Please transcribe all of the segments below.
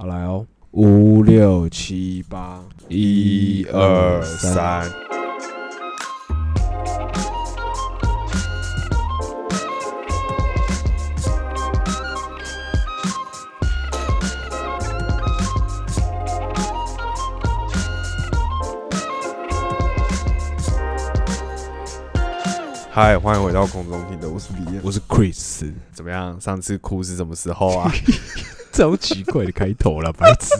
好来哦，五六七八，一二三，嗨，欢迎回到空中听的，我是李彦。我是 Chris，怎么样？上次哭是什么时候啊？这好奇怪的开头了，白痴。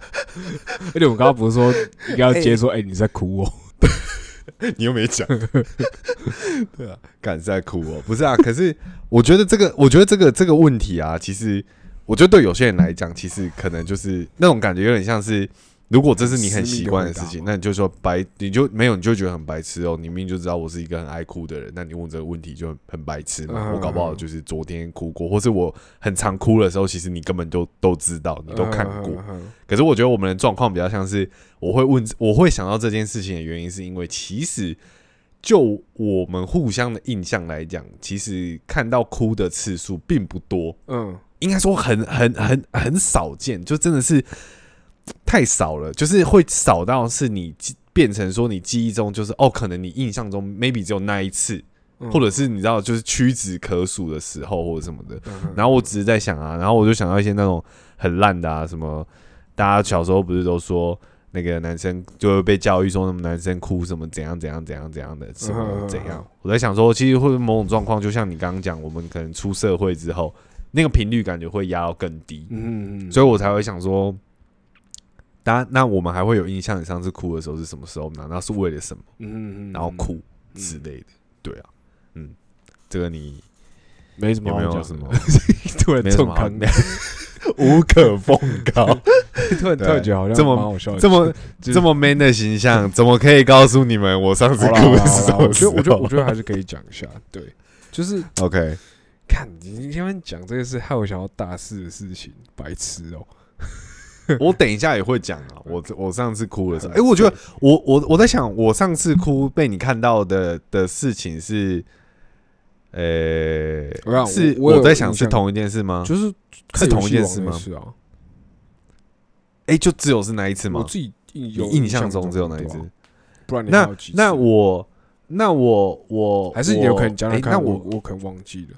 而且我们刚刚不是说应该要接说，哎、你在哭哦？你又没讲，对啊，敢在哭哦？不是啊，可是我觉得这个，我觉得这个这个问题啊，其实我觉得对有些人来讲，其实可能就是那种感觉，有点像是，如果这是你很习惯的事情，那你就说白，你就没有，你就觉得很白痴哦。你明明就知道我是一个很爱哭的人，那你问这个问题就很白痴嘛。嗯我搞不好就是昨天哭过，或是我很常哭的时候，其实你根本就都知道，你都看过。可是我觉得我们的状况比较像是，我会问，我会想到这件事情的原因，是因为其实就我们互相的印象来讲，其实看到哭的次数并不多，嗯应该说很很很很少见，就真的是太少了，就是会少到是你记变成说你记忆中就是哦，可能你印象中 maybe 只有那一次，嗯。或者是你知道就是屈指可数的时候或者什么的，嗯然后我只是在想啊，然后我就想到一些那种很烂的啊，什么大家小时候不是都说那个男生就会被教育说，什么男生哭什么怎样怎样怎样怎样的，什么怎样？我在想说，其实会某种状况，就像你刚刚讲，我们可能出社会之后，那个频率感觉会压到更低，嗯嗯，所以我才会想说，当然，那我们还会有印象，你上次哭的时候是什么时候呢？那是为了什么？嗯嗯，然后哭之类的，对啊，嗯，这个你没什么有没有什么？突然没什么 无可奉告？突然突然觉得好像这么好笑的，这么就是这么 man 的形象，怎么可以告诉你们我上次哭好啦好啦是什么时我觉得我觉得我觉得还是可以讲一下，对，就是？OK，看你今天讲这个是害我想要大事的事情，白痴哦。我等一下也会讲啊。我我上次哭的时候，哎、很我觉得我我我在想，我上次哭被你看到的的事情是，呃、我是我在想是同一件事吗？就是是同一件事吗是啊，哎、就只有是那一次吗？我自己印有印象中中只有那一次啊？不然你那那我那我我还是你有可能讲讲看，那我我我可能忘记了。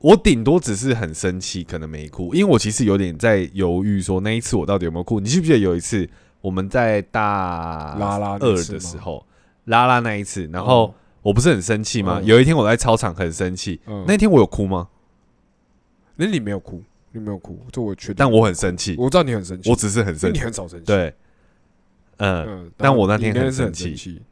我顶多只是很生气，可能没哭，因为我其实有点在犹豫，说那一次我到底有没有哭？你记不记得有一次我们在大拉拉二的时候，拉拉那一次，然后哦我不是很生气吗？嗯有一天我在操场很生气，嗯那天我有哭吗？那你没有哭，你没有哭，这我确定。但我很生气，我知道你很生气，我只是很生气你很少生气。，对，嗯嗯，但我那天很生气气。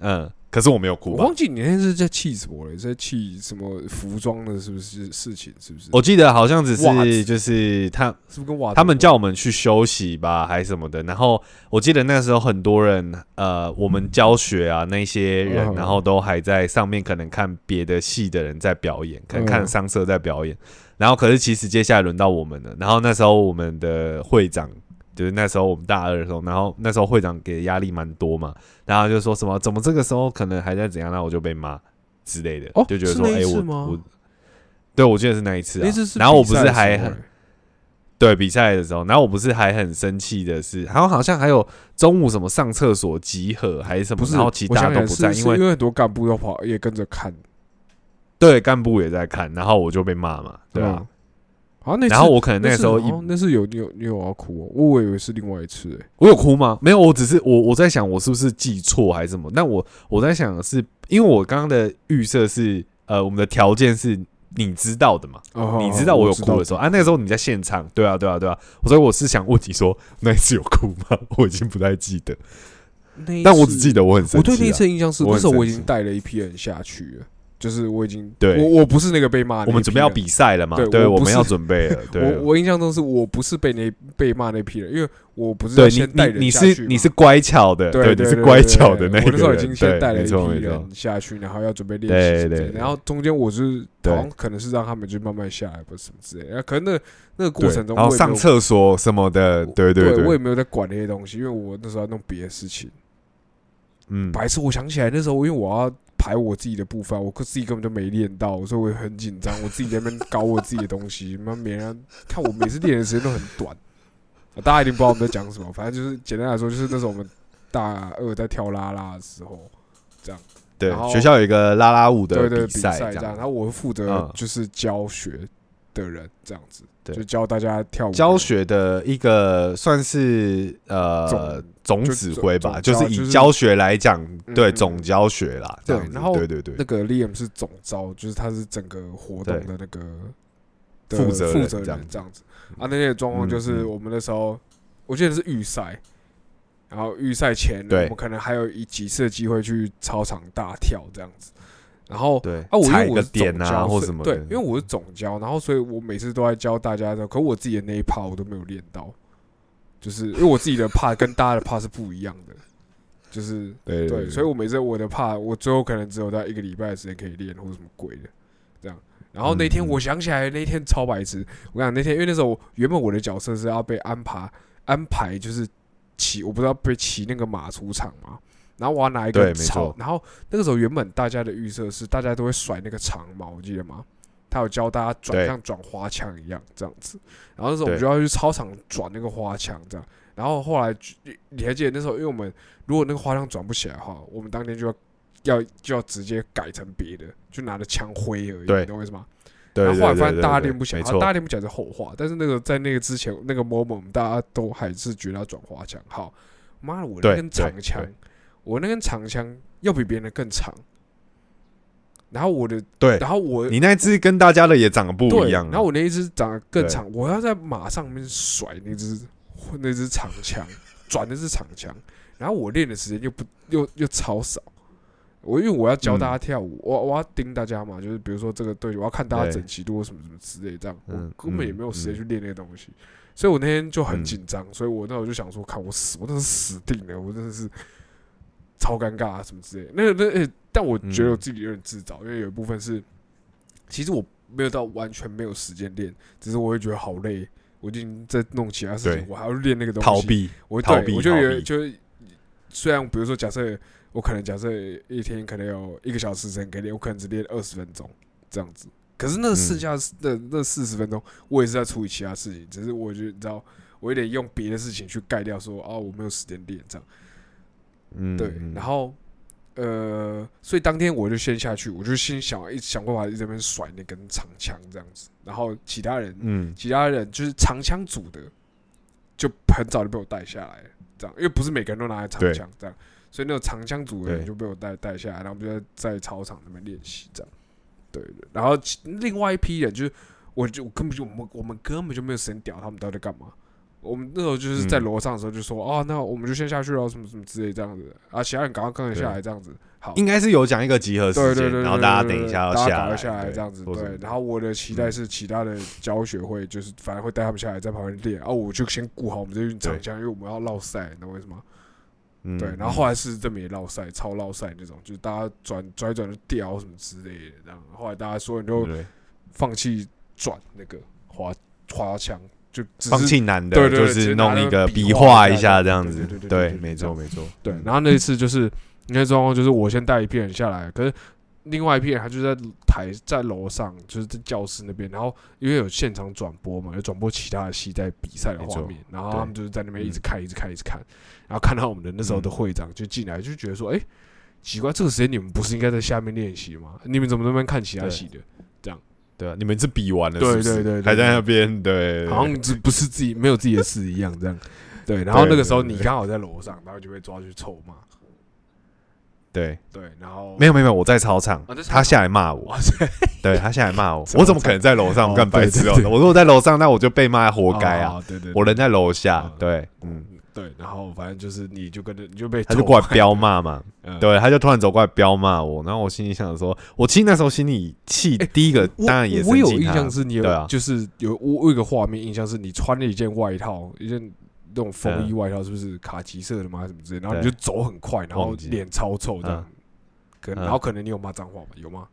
嗯，可是我没有哭吧我忘？记你那天是在气什么了，在气什么服装的，是不是事情？是不是？我记得好像只是就是他是不是跟他们叫我们去休息吧，还是什么的。然后我记得那时候很多人，呃，我们教学啊那些人，嗯然后都还在上面，可能看别的系的人在表演，可能看嗯商社在表演。然后可是其实接下来轮到我们了。然后那时候我们的会长。就是那时候我们大二的时候，然后那时候会长给的压力蛮多嘛，然后就说什么怎么这个时候可能还在怎样，那我就被骂之类的，哦就觉得说，哎、我我，对我记得是那一次、啊，那次是然后我不是还很对比赛的时候，然后我不是还很生气的是，然后好像还有中午什么上厕所集合还是什么，然后其他都不在，因为因为很多干部要跑，也跟着看，对干部也在看，然后我就被骂嘛，对啊，嗯。然后我可能那个时候那是有你有你有要哭哦，我以为是另外一次诶。我有哭吗？没有，我只是我我在想我是不是记错还是什么？那我我在想的是，因为我刚刚的预设是呃，我们的条件是你知道的嘛，哦你知道我有哭的时候啊，那个时候你在现场，对啊对啊对啊，所以我是想问你说那一次有哭吗？我已经不太记得，但我只记得我很生气、啊。我对那一次印象是，那时候我已经带了一批人下去了，就是我已经对我我不是那个被骂我们准备要比赛了嘛？对对，我我们要准备了。对，我我印象中是我不是被那被骂那批人，因为我不是对你要先带你你人下去嘛是你是乖巧的，对你是乖巧的那个人。我那时候已经先带了一批人下去，然后要准备练习对对然后中间我是对好像可能是让他们就慢慢下来，不是什么之类的，可能那那个过程中然后上厕所什么的，对对对我也没有在管那些东西，因为我那时候要弄别的事情。嗯，白痴，我想起来那时候，因为我要排我自己的步伐，我自己根本就没练到，所以我也很紧张。我自己在那边搞我自己的东西，妈没人看我每次练的时间都很短。大家一定不知道我们在讲什么，反正就是简单来说，就是那时候我们大二在跳啦啦的时候，这样。对，学校有一个啦啦舞的对对，比赛，这样，然后我负责嗯就是教学的人这样子，对。就教大家跳舞，教学的一个算是呃总总指挥吧，就是以教学来讲，对嗯。总教学啦，这样子对然后对对对。那，个 Liam 是总招，就是他是整个活动的那个的负责负责人这样子。啊。那天的状况就是我们那时候，我记得是预赛，然后预赛前我对。们可能还有一几次的机会去操场大跳这样子，然后。对啊，我因为我是总点啊教对，因为我是总教，然后所以我每次都在教大家的，可我自己的那一 part 我都没有练到，就是因为我自己的 part 跟大家的 part 是不一样的，就是对对，所以我每次我的怕，我最后可能只有在一个礼拜的时间可以练，或者什么鬼的，这样。然后那天我想起来，那天超白痴。我跟你讲，那天因为那时候原本我的角色是要被安排安排，就是骑，我不知道被骑那个马出场嘛。然后我要拿一个草，然后那个时候原本大家的预设是大家都会甩那个长矛，我记得吗？他有教大家转对像转花枪一样这样子。然后那时候我们就要去操场转那个花枪这样。然后后来就你还记得那时候，因为我们如果那个花枪转不起来的话，我们当天就要要就要直接改成别的，就拿着枪挥而已，你懂我意思吗？对然后后来发现大家练不起来，大家练不起来是后话。但是那个在那个之前那个 moment，我们大家都还是觉得要转花枪。好，妈的，我那根长对枪对，我那根长枪要比别人的更长。然后我的，对。然后我你那只跟大家的也长得不对，一样啊，然后我那一只长得更长，我要在马上面甩那只那只长枪，转的是长枪，然后我练的时间又不又又超少。我因为我要教大家跳舞，我我要盯大家嘛，就是比如说这个队，我要看大家整齐度什么什么之类，这样我嗯根本也嗯没有时间嗯。去练那个东西，所以我那天就很嗯。紧张，所以我那我就想说，看我死，我真的是死定了，我真的是超尴尬啊什么之类的。那那呃但我觉得我自己有点自找，因为有一部分是，其实我没有到完全没有时间练，只是我会觉得好累，我已经在弄其他事情，我还要练那个东西，逃避，我逃避我就逃避有就是，虽然比如说假设我可能假设一天可能有一个小时时间可以练，我可能只练二十分钟这样子，可是那嗯。剩下的那四十分钟，我也是在处理其他事情，只是我觉得你知道，我有点用别的事情去盖掉说，哦我没有时间练这样，嗯，对，嗯。然后。呃，所以当天我就先下去，我就先想一想办法在那边甩那根长枪这样子，然后其他人嗯，其他人就是长枪组的，就很早就被我带下来了，这样，因为不是每个人都拿来长枪，这样，所以那个长枪组的人就被我带带下来，然后我们就在在操场那边练习，这样，对对，然后其另外一批人就是，我就我根本就我们我们根本就没有时间屌他们到底在干嘛。我们那时候就是在嗯楼上的时候就说，哦，那我们就先下去了，什么什么之类这样子，啊，其他人赶快跟着下来这样子，好，应该是有讲一个集合时间，对对对，然后大家等一下要下来，赶快下来这样子，对。然后我的期待是其他的教学会，就是反正会带他们下来在旁边练，啊我就先顾好我们这运长枪，因为我们要绕赛，你知道为什么？嗯对。然后后来是这么也绕赛，超绕赛那种，就是大家转转一转就掉什么之类的，这样。后来大家所有人都放弃转那个滑滑枪，就只放是弃男的，就是弄一个那个比比划划一下这样子。对，没错没错，对嗯。然后那一次就是那状况，就是我先带一批人下来，可是另外一批人他就在台在楼上，就是在教室那边，然后因为有现场转播嘛，有转播其他的戏在比赛的画面，然后他们就是在那边一直嗯看，一直看，一直看，然后看到我们的那时候的嗯。会长就进来，就觉得说，哎，奇怪，这个时间你们不是应该在下面练习吗？你们怎么那边看其他戏的？对啊，你们是比完了，对是不是？对对对还在那边，对，好像这不是自己没有自己的事一样，这样。对，然后那个时候你刚好在楼上，然后就被抓去臭骂。对，对，然后没有没有没有，我在操场他下来骂我，对他下来骂我，我怎么可能在楼上哦干白痴哦？对对？对我如果在楼上，那我就被骂，活该啊！哦！对对，我人在楼下哦，对，嗯，嗯对，然后反正就是你就跟着你就被他就过来臭彪骂嘛，嗯对，他就突然走过来彪骂我，然后我心里想说，我其实那时候心里气，第一个当然也我有印象是你有，啊就是有我我有一个画面印象是你穿了一件外套，一件那种风衣外套，是不是卡其色的吗？什么之类？然后你就走很快，然后脸超臭这样。可嗯然后可能你有骂脏话吧？有吗？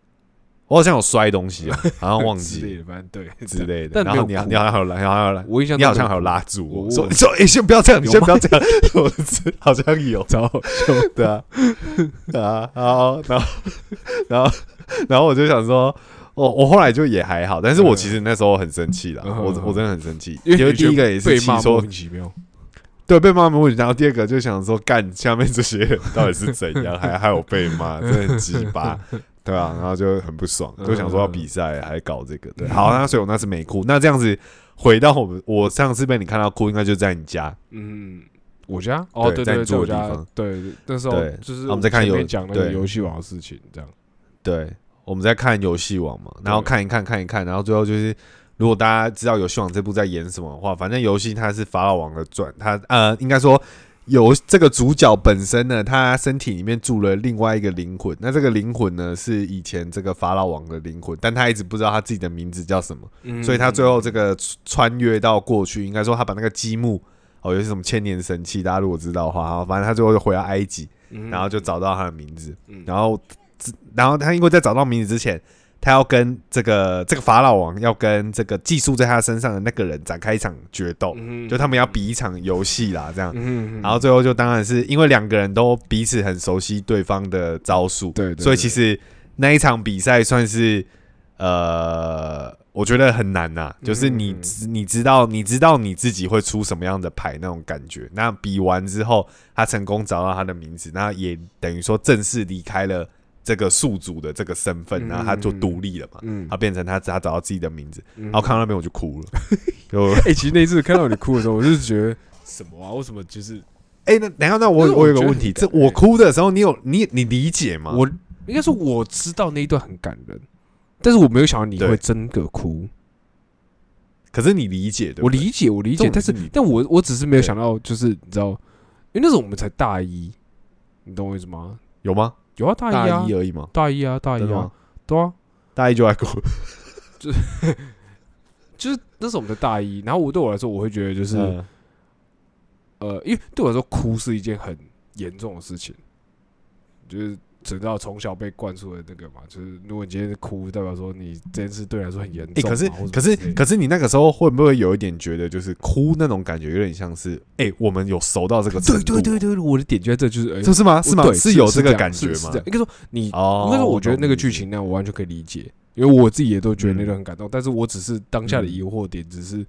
我好像有摔东西啊，好像忘记之类的，反正对之类的。但然后你没有哭你好像还有来，你好像还有来，我印象你好像还有中拉住我我我说说，哎，先不要这样，你有吗先不要这样，我是好像有，超好笑。对啊，啊，然后然后然后然后我就想说。我我后来就也还好，但是我其实那时候很生气啦，嗯我我真的很生气，因为第一个也是被骂莫气说名其妙。对，被骂没问题。然后第二个就想说，干下面这些人到底是怎样，还还有被骂，真的很鸡巴，对啊，然后就很不爽，就想说要比赛还搞这个。对，好，那所以我那次没哭。那这样子回到我们，我上次被你看到哭，应该就在你家。嗯，我家哦，对对，在我家。对，那时候就是我们在看游讲那个游戏王的事情，这样。对，我们在看游戏王嘛，然后看一看看一看，然后最后就是。如果大家知道游戏王这部在演什么的话，反正游戏它是法老王的传，它呃，应该说有这个主角本身呢，他身体里面住了另外一个灵魂，那这个灵魂呢是以前这个法老王的灵魂，但他一直不知道他自己的名字叫什么，所以他最后这个穿越到过去，应该说他把那个积木哦，有些什么千年神器，大家如果知道的话，反正他最后就回到埃及，然后就找到他的名字，然后然后他因为在找到名字之前。他要跟这个这个法老王要跟这个寄宿在他身上的那个人展开一场决斗，就他们要比一场游戏啦，这样。然后最后就当然是因为两个人都彼此很熟悉对方的招数，对，所以其实那一场比赛算是呃，我觉得很难呐，就是你你知道你知道你自己会出什么样的牌那种感觉。那比完之后，他成功找到他的名字，那也等于说正式离开了。这个宿主的这个身份，然后他就独立了嘛，他变成他他找到自己的名字，然后看到那边我就哭了。就哎，其实那次看到你哭的时候，我就是觉得什么啊？为什么就是哎？那然后，那我我有个问题，这我哭的时候，你有你你理解吗？我应该是我知道那一段很感人，但是我没有想到你会真的哭。可是你理解的，我理解，我理解，但是但我我只是没有想到，就是你知道，因为那时候我们才大一，你懂我意思吗？有吗？有啊，大一啊，而已嘛，大一啊，大一啊，对啊，大一就爱哭，就是 就是那是我们的大一，然后我对我来说，我会觉得就是，呃，因为对我来说，哭是一件很严重的事情，就是。直到从小被灌输的那个嘛，就是如果你今天哭，代表说你这件事对来说很严重。可是可是可是你那个时候会不会有一点觉得，就是哭那种感觉有点像是，哎，我们有熟到这个程度？对对对对，我的点就在这，就是这是吗？是吗？是有这个感觉吗？应该说你，应该说我觉得那个剧情那，我完全可以理解，因为我自己也都觉得那段很感动。但是我只是当下的疑惑点，只是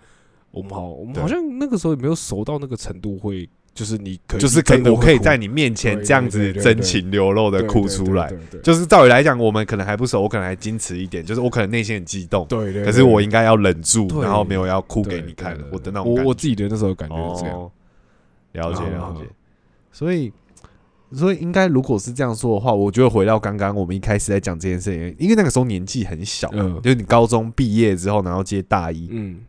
我们好，我们好像那个时候也没有熟到那个程度会。就是你，就是可以，我可以在你面前这样子真情流露的哭出来。就是照理来讲，我们可能还不熟，我可能还矜持一点。就是我可能内心很激动，对对。可是我应该要忍住，然后没有要哭给你看。我的那种，我我自己的那时候感觉是这样。了解了解。所以，所以应该如果是这样说的话，我觉得回到刚刚我们一开始在讲这件事情，因为那个时候年纪很小，就是你高中毕业之后，然后接大一，嗯，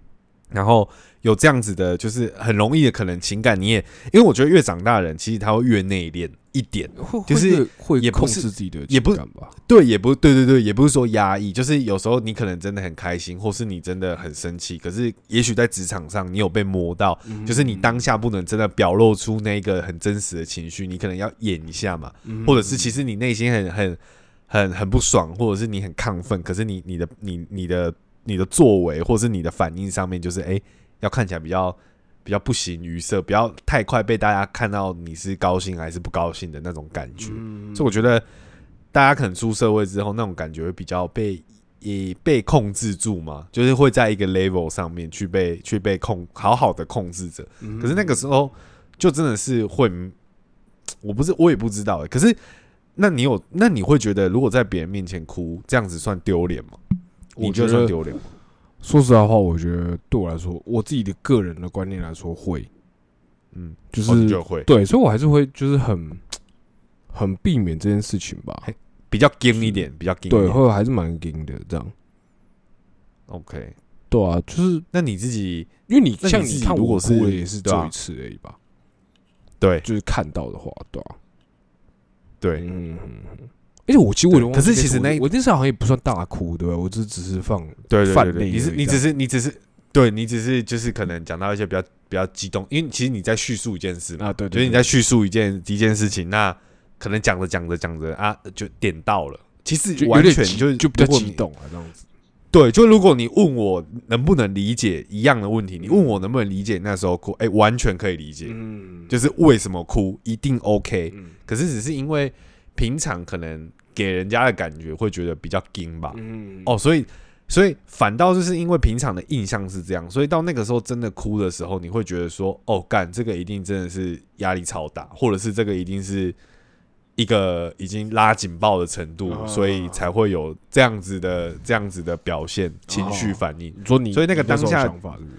然后。有这样子的，就是很容易的可能情感，你也因为我觉得越长大人，其实他会越内敛一点，就是会也控制自己的，也不吧？对，也不对，对对，也不是说压抑，就是有时候你可能真的很开心，或是你真的很生气，可是也许在职场上你有被摸到，就是你当下不能真的表露出那个很真实的情绪，你可能要演一下嘛，或者是其实你内心很很很很不爽，或者是你很亢奋，可是你你的你你的你的作为或是你的反应上面，就是哎。要看起来比较比较不形于色，不要太快被大家看到你是高兴还是不高兴的那种感觉。所以我觉得大家可能出社会之后，那种感觉会比较被也被控制住嘛，就是会在一个 level 上面去被去被控好好的控制着。可是那个时候就真的是会，我不是我也不知道。可是那你有那你会觉得，如果在别人面前哭，这样子算丢脸吗？你觉得算丢脸吗？说实在话，我觉得对我来说，我自己的个人的观念来说，会，嗯，就是就会对，所以我还是会就是很很避免这件事情吧，比较硬一点，比较硬，对，会还是蛮硬的这样。OK，对啊，就是那你自己，因为你像你看，如果是也是做一次而已吧，对，就是看到的话，对啊，对，嗯。而且我其实我可是其实那我那次好像也不算大哭，对吧？我只只是放对对对，你是你只是你只是对你只是就是可能讲到一些比较比较激动，因为其实你在叙述一件事啊，对，就是你在叙述一件一件事情，那可能讲着讲着讲着啊，就点到了，其实完全就就比较激动啊，这样子。对，就如果你问我能不能理解一样的问题，你问我能不能理解那时候哭，哎，完全可以理解，嗯，就是为什么哭一定 OK，可是只是因为。平常可能给人家的感觉会觉得比较硬吧，嗯，哦，所以所以反倒就是因为平常的印象是这样，所以到那个时候真的哭的时候，你会觉得说，哦，干这个一定真的是压力超大，或者是这个一定是一个已经拉警报的程度，哦。所以才会有这样子的这样子的表现情绪反应。你说你，所以那个当下想法是不是？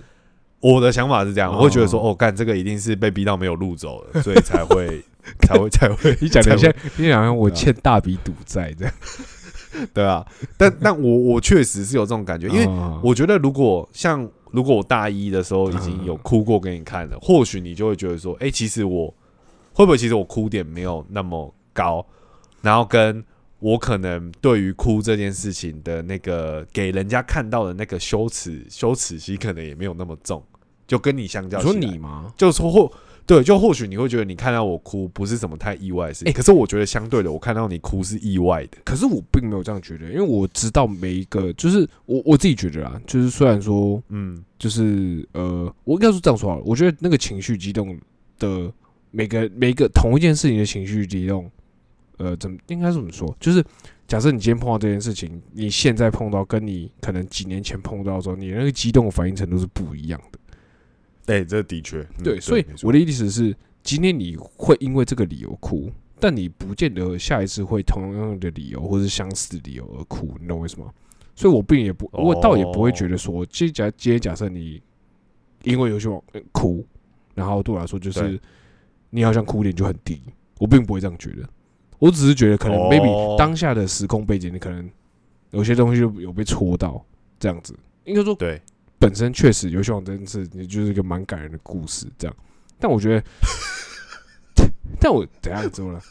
我的想法是这样，哦我会觉得说，哦，干这个一定是被逼到没有路走了，所以才会 才会才会 你讲的像，你讲像我欠大笔赌债这样，对啊，但但我我确实是有这种感觉，因为哦。我觉得如果像如果我大一的时候已经嗯。有哭过给你看了，或许你就会觉得说，哎、其实我会不会其实我哭点没有那么高，然后跟我可能对于哭这件事情的那个给人家看到的那个羞耻羞耻心可能也没有那么重，就跟你相较你说你吗？就说或对，就或许你会觉得你看到我哭不是什么太意外的事情，哎可是我觉得相对的，我看到你哭是意外的。可是我并没有这样觉得，因为我知道每一个，就是我我自己觉得啊，就是虽然说，嗯，就是呃，我应该说这样说好了，我觉得那个情绪激动的每个每一个同一件事情的情绪激动，呃，怎么应该怎么说？就是假设你今天碰到这件事情，你现在碰到跟你可能几年前碰到的时候，你那个激动的反应程度是不一样的。对，这的确，嗯对，所以我的意思是，今天你会因为这个理由哭，但你不见得下一次会同样的理由或是相似的理由而哭，你懂我意思吗？所以我并也不，我倒也不会觉得说，今天假今天假设你因为游戏王呃哭，然后对我来说就是你好像哭点就很低，我并不会这样觉得，我只是觉得可能哦。maybe 当下的时空背景，你可能有些东西就有被戳到，这样子，应该说对，本身确实游戏王真是你就是一个蛮感人的故事，这样。但我觉得，但我怎样怎么了？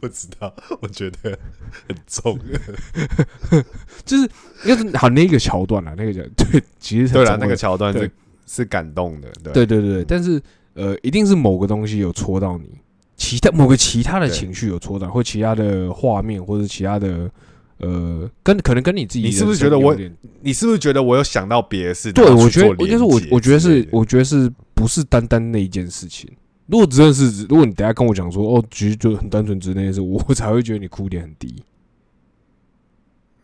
不 知道，我觉得很重。就是应该是好那个桥段啦，那个叫对，其实很对了，那个桥段是是感动的，对对对对对，但是呃，一定是某个东西有戳到你，其他某个其他的情绪有戳到，或其他的画面，或者其他的呃，跟可能跟你自己你是不是觉得我你是不是觉得我有想到别的事？对，我觉得去做应该是我我觉得是我觉得是不是单单那一件事情。如果真的是，如果你等下跟我讲说，哦，其实就很单纯，只是那件事，我才会觉得你哭点很低，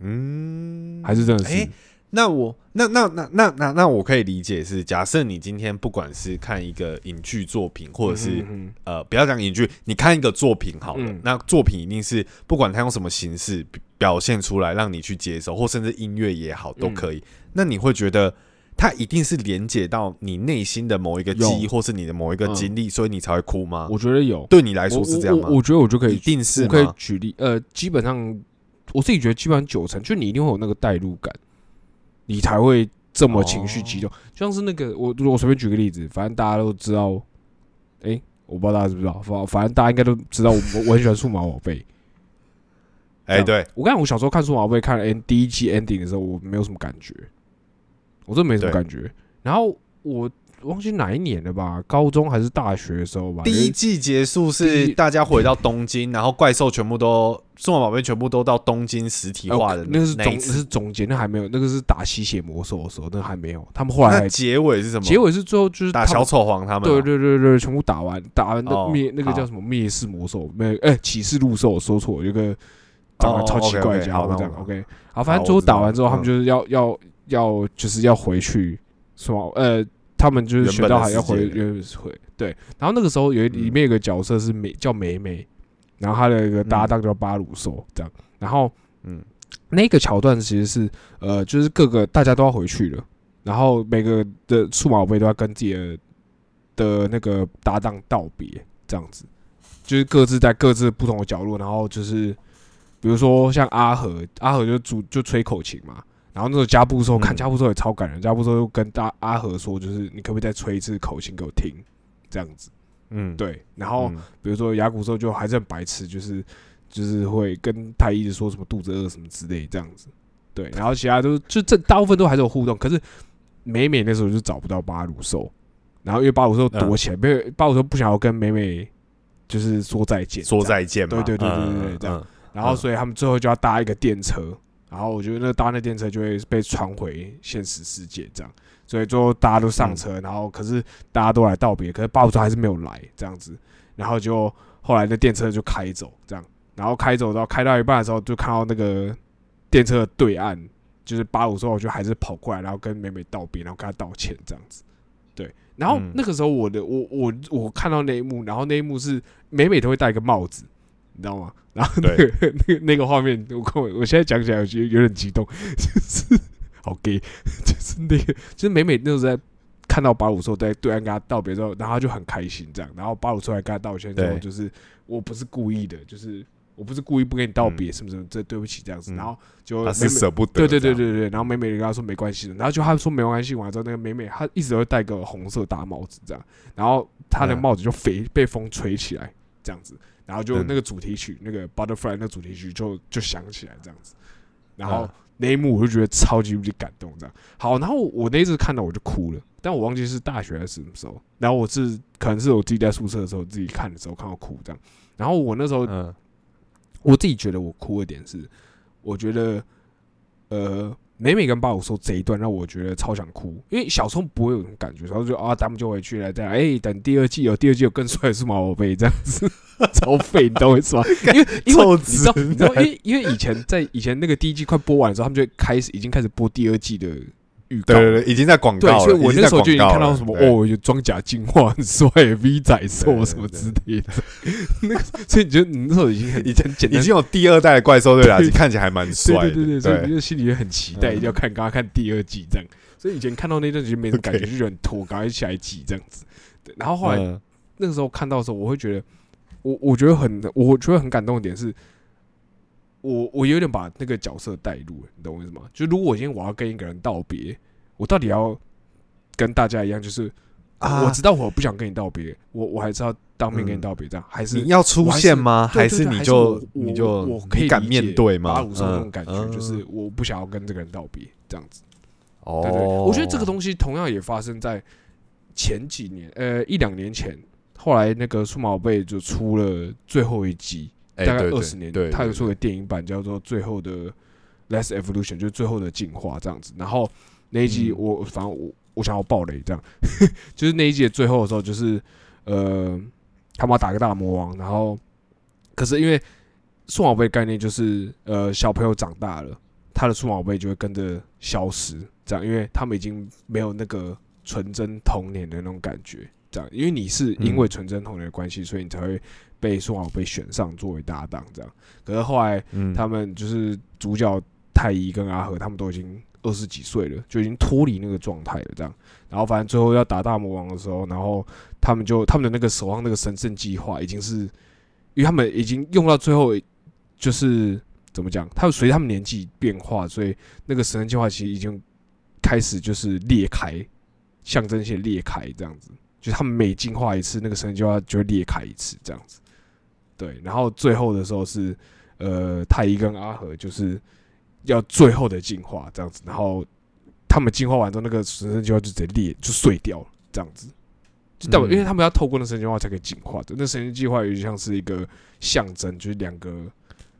嗯，还是真的是？哎那我那那那那那那我可以理解是，假设你今天不管是看一个影剧作品，或者是、嗯呃，不要讲影剧，你看一个作品好了，嗯那作品一定是不管它用什么形式表表现出来，让你去接受，或甚至音乐也好都可以。嗯那你会觉得它一定是连接到你内心的某一个记忆，或是你的某一个嗯经历，所以你才会哭吗？我觉得有，对你来来说是这样吗？我我觉得我就可以一定是我可以？举例，呃，基本上我自己觉得基本上九成，就你一定会有那个代入感，你才会这么情绪激动。哦就像是那个我我随便举个例子，反正大家都知道，哎，我不知道大家知不知道，反反正大家应该都知道我，我 我很喜欢数码宝贝。哎、对，我刚才我小时候看数码宝贝看 end 第一季 ending 的时候，我没有什么感觉，我真的没什么感觉。然后我忘记哪一年了吧，高中还是大学的时候吧，第一季结束是大家回到东京，然后怪兽全部都数码宝贝全部都到东京实体呃化的那个是总。是总结，那还没有，那个是打吸血魔兽的时候，那个还没有。他们后来结尾是什么？结尾是最后就是打小丑皇他们、啊。对对对对，全部打完，打完哦那灭那个叫什么灭世魔兽，没有哎启示录兽，说错了，有个长得哦超奇怪的家伙这样 OK，好，反正最后打完之后，他们嗯就是要要要就是要回去什么呃，他们就是学到还要回原回对，然后那个时候有里面有个角色是美叫美美，然后他的一个搭档叫巴鲁兽这样，然后嗯，那个桥段其实是呃，就是各个大家都要回去了，然后每个的数码宝贝都要跟自己的的那个搭档道别，这样子，就是各自在各自不同的角落，然后就是比如说像阿和，阿和就主就吹口琴嘛，然后那时候加布兽、嗯。看加布兽也超感人，加布兽又跟大阿和说，就是你可不可以再吹一次口琴给我听，这样子，嗯，对，然后。嗯。比如说雅古兽就还是很白痴，就是就是会跟太一直说什么肚子饿什么之类这样子，对，然后其他都就这大部分都还是有互动，可是美美那时候就找不到巴鲁兽，然后因为巴鲁兽躲起来，没有巴鲁兽不想要跟美美就是说再见，说，再见嘛。对对对对对嗯对这样。嗯。然后所以他们最后就要搭一个电车，然后我觉得那搭那电车就会被传回现实世界这样，所以最后大家都上车，然后可是大家都来道别，可是巴鲁兽还是没有来这样子，然后就后来那电车就开走这样，然后开走到开到一半的时候，就看到那个电车的对岸就是八五之后就还是跑过来，然后跟美美道别，然后跟她道歉这样子。对，然后嗯。那个时候我的我我我看到那一幕，然后那一幕是美美都会戴一个帽子，你知道吗？然后那个 那个那个画面，我看我我现在讲起来，我觉得有点激动，就是好 gay，就是那个就是美美那时候在看到八五之后，在对岸跟他道别之后，然后他就很开心这样，然后巴鲁出来跟他道歉之后，就是我不是故意的，就是我不是故意不跟你道别，什么什么，这对不起这样子，嗯。然后就他美美是舍不得，对对对对对，然后美美就跟他说没关系的，然后就他说没关系完之后，那个美美她一直都会戴个红色大帽子这样，然后她的嗯。帽子就飞被风吹起来这样子，然后就嗯那个主题曲那个 Butterfly 那个主题曲就就响起来这样子，然后嗯那一幕我就觉得超级无敌感动这样。好，然后我那一次看到我就哭了，但我忘记是大学还是什么时候，然后我是可能是我自己在宿舍的时候自己看的时候看到哭这样，然后我那时候嗯。我自己觉得我哭的点是，我觉得呃，美美跟爸爸说这一段让我觉得超想哭，因为小时候不会有这种感觉，然后就啊，他们就回去了，这样，哎、等第二季有第二季有更帅的数码宝贝这样子，超废，你懂我意思吗？因为因为臭你知道，你知道，因为因为以前在以前那个第一季快播完的时候，他们就开始已经开始播第二季的预告，对对对，已经在广对，告了，所以我那时候就已经看到什么哦，有装甲进化很帅，V 仔兽什么之类的，那个，所以你觉得你那时候已经很 已经很简单。已经有第二代的怪兽对打对。击，看起来还蛮帅的，对对对对，所以你就心里就很期待，嗯一定要看，刚刚看第二季这样。所以以前看到那段就没什么感觉就很拖，赶快起来挤这样子。对，然后后来嗯。那个时候看到的时候，我会觉得，我我觉得很，我觉得很感动的点是，我我有点把那个角色带入，你懂我意思吗？就如果我今天我要跟一个人道别，我到底要跟大家一样，就是、啊我知道我不想跟你道别，我我还是要当面跟你道别，这样、还是你要出现吗？还是你就你就我我可以敢面对吗？八五那种嗯感觉，嗯就是我不想要跟这个人道别，这样子。哦，对对，我觉得这个东西同样也发生在前几年，呃，一两年前。后来那个数码宝贝就出了最后一集，大概二十年，对，对它有出个电影版叫做《最后的 Last Evolution》，就是最后的进化这样子。然后那一集嗯我、反正我我想要爆雷，这样 就是那一集的最后的时候，就是呃，他们要打个大魔王，然后可是因为数码宝贝概念就是呃小朋友长大了，他的数码宝贝就会跟着消失，这样，因为他们已经没有那个纯真童年的那种感觉。这样，因为你是因为纯真童年的关系，所以你才会被数码宝贝选上作为搭档，这样。可是后来嗯他们就是主角太一跟阿和，他们都已经二十几岁了，就已经脱离那个状态了，这样。然后反正最后要打大魔王的时候，然后他们就他们的那个守望那个神圣计划已经是，因为他们已经用到最后，就是怎么讲？他们随他们年纪变化，所以那个神圣计划其实已经开始就是裂开，象征性裂开这样子。就是他们每进化一次，那个神圣计划就会裂开一次这样子。对，然后最后的时候是，呃，太一跟阿和就是要最后的进化这样子，然后他们进化完之后，那个神圣计划就直接裂就碎掉了这样子。就代表，嗯因为他们要透过那神经计划才可以进化的。那神经计划有点像是一个象征，就是两个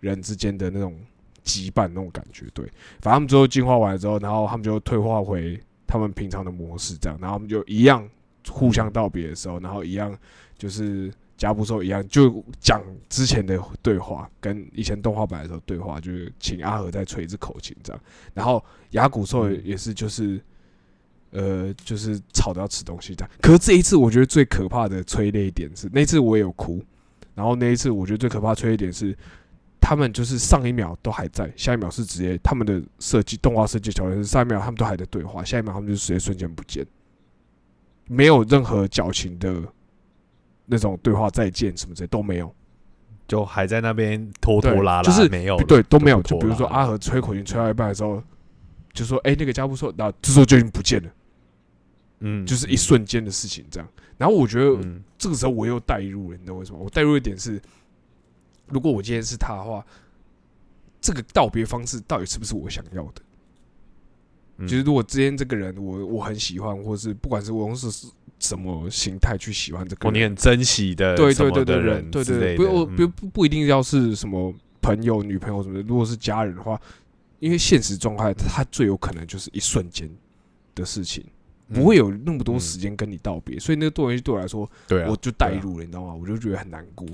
人之间的那种羁绊那种感觉。对，反正他们最后进化完了之后，然后他们就退化回他们平常的模式，这样，然后他们就一样互相道别的时候，然后一样就是加布兽一样，就讲之前的对话，跟以前动画版的时候对话，就是请阿和再吹一支口琴这样，然后牙骨兽嗯也是就是。呃，就是吵着要吃东西这样。可是这一次，我觉得最可怕的催泪点是，那次我也有哭，然后那一次我觉得最可怕催泪点是，他们就是上一秒都还在，下一秒是直接他们的设计动画设计条件是上一秒他们都还在对话，下一秒他们就直接瞬间不见，没有任何矫情的那种对话再见什么之类都没有，就还在那边拖拖拉拉，就是没有，对都没有。就比如说阿和吹口琴吹到一半的时候，就说：“哎、那个家布兽，然后这时候就已经不见了，嗯，就是一瞬间的事情这样。”然后我觉得嗯这个时候我又代入了，你知道为什么？我代入一点是，如果我今天是他的话，这个道别方式到底是不是我想要的？嗯就是如果之前这个人我我很喜欢，或是不管是我用是是什么形态去喜欢这个哦，你，很珍惜的对对对对对人对对，之类的不我不嗯不不一定要是什么朋友、女朋友什么的。如果是家人的话，因为现实状态，他最有可能就是一瞬间的事情，不会有那么多嗯时间跟你道别，所以那个东西对我来说，对啊，我就带入了，你知道吗？我就觉得很难过，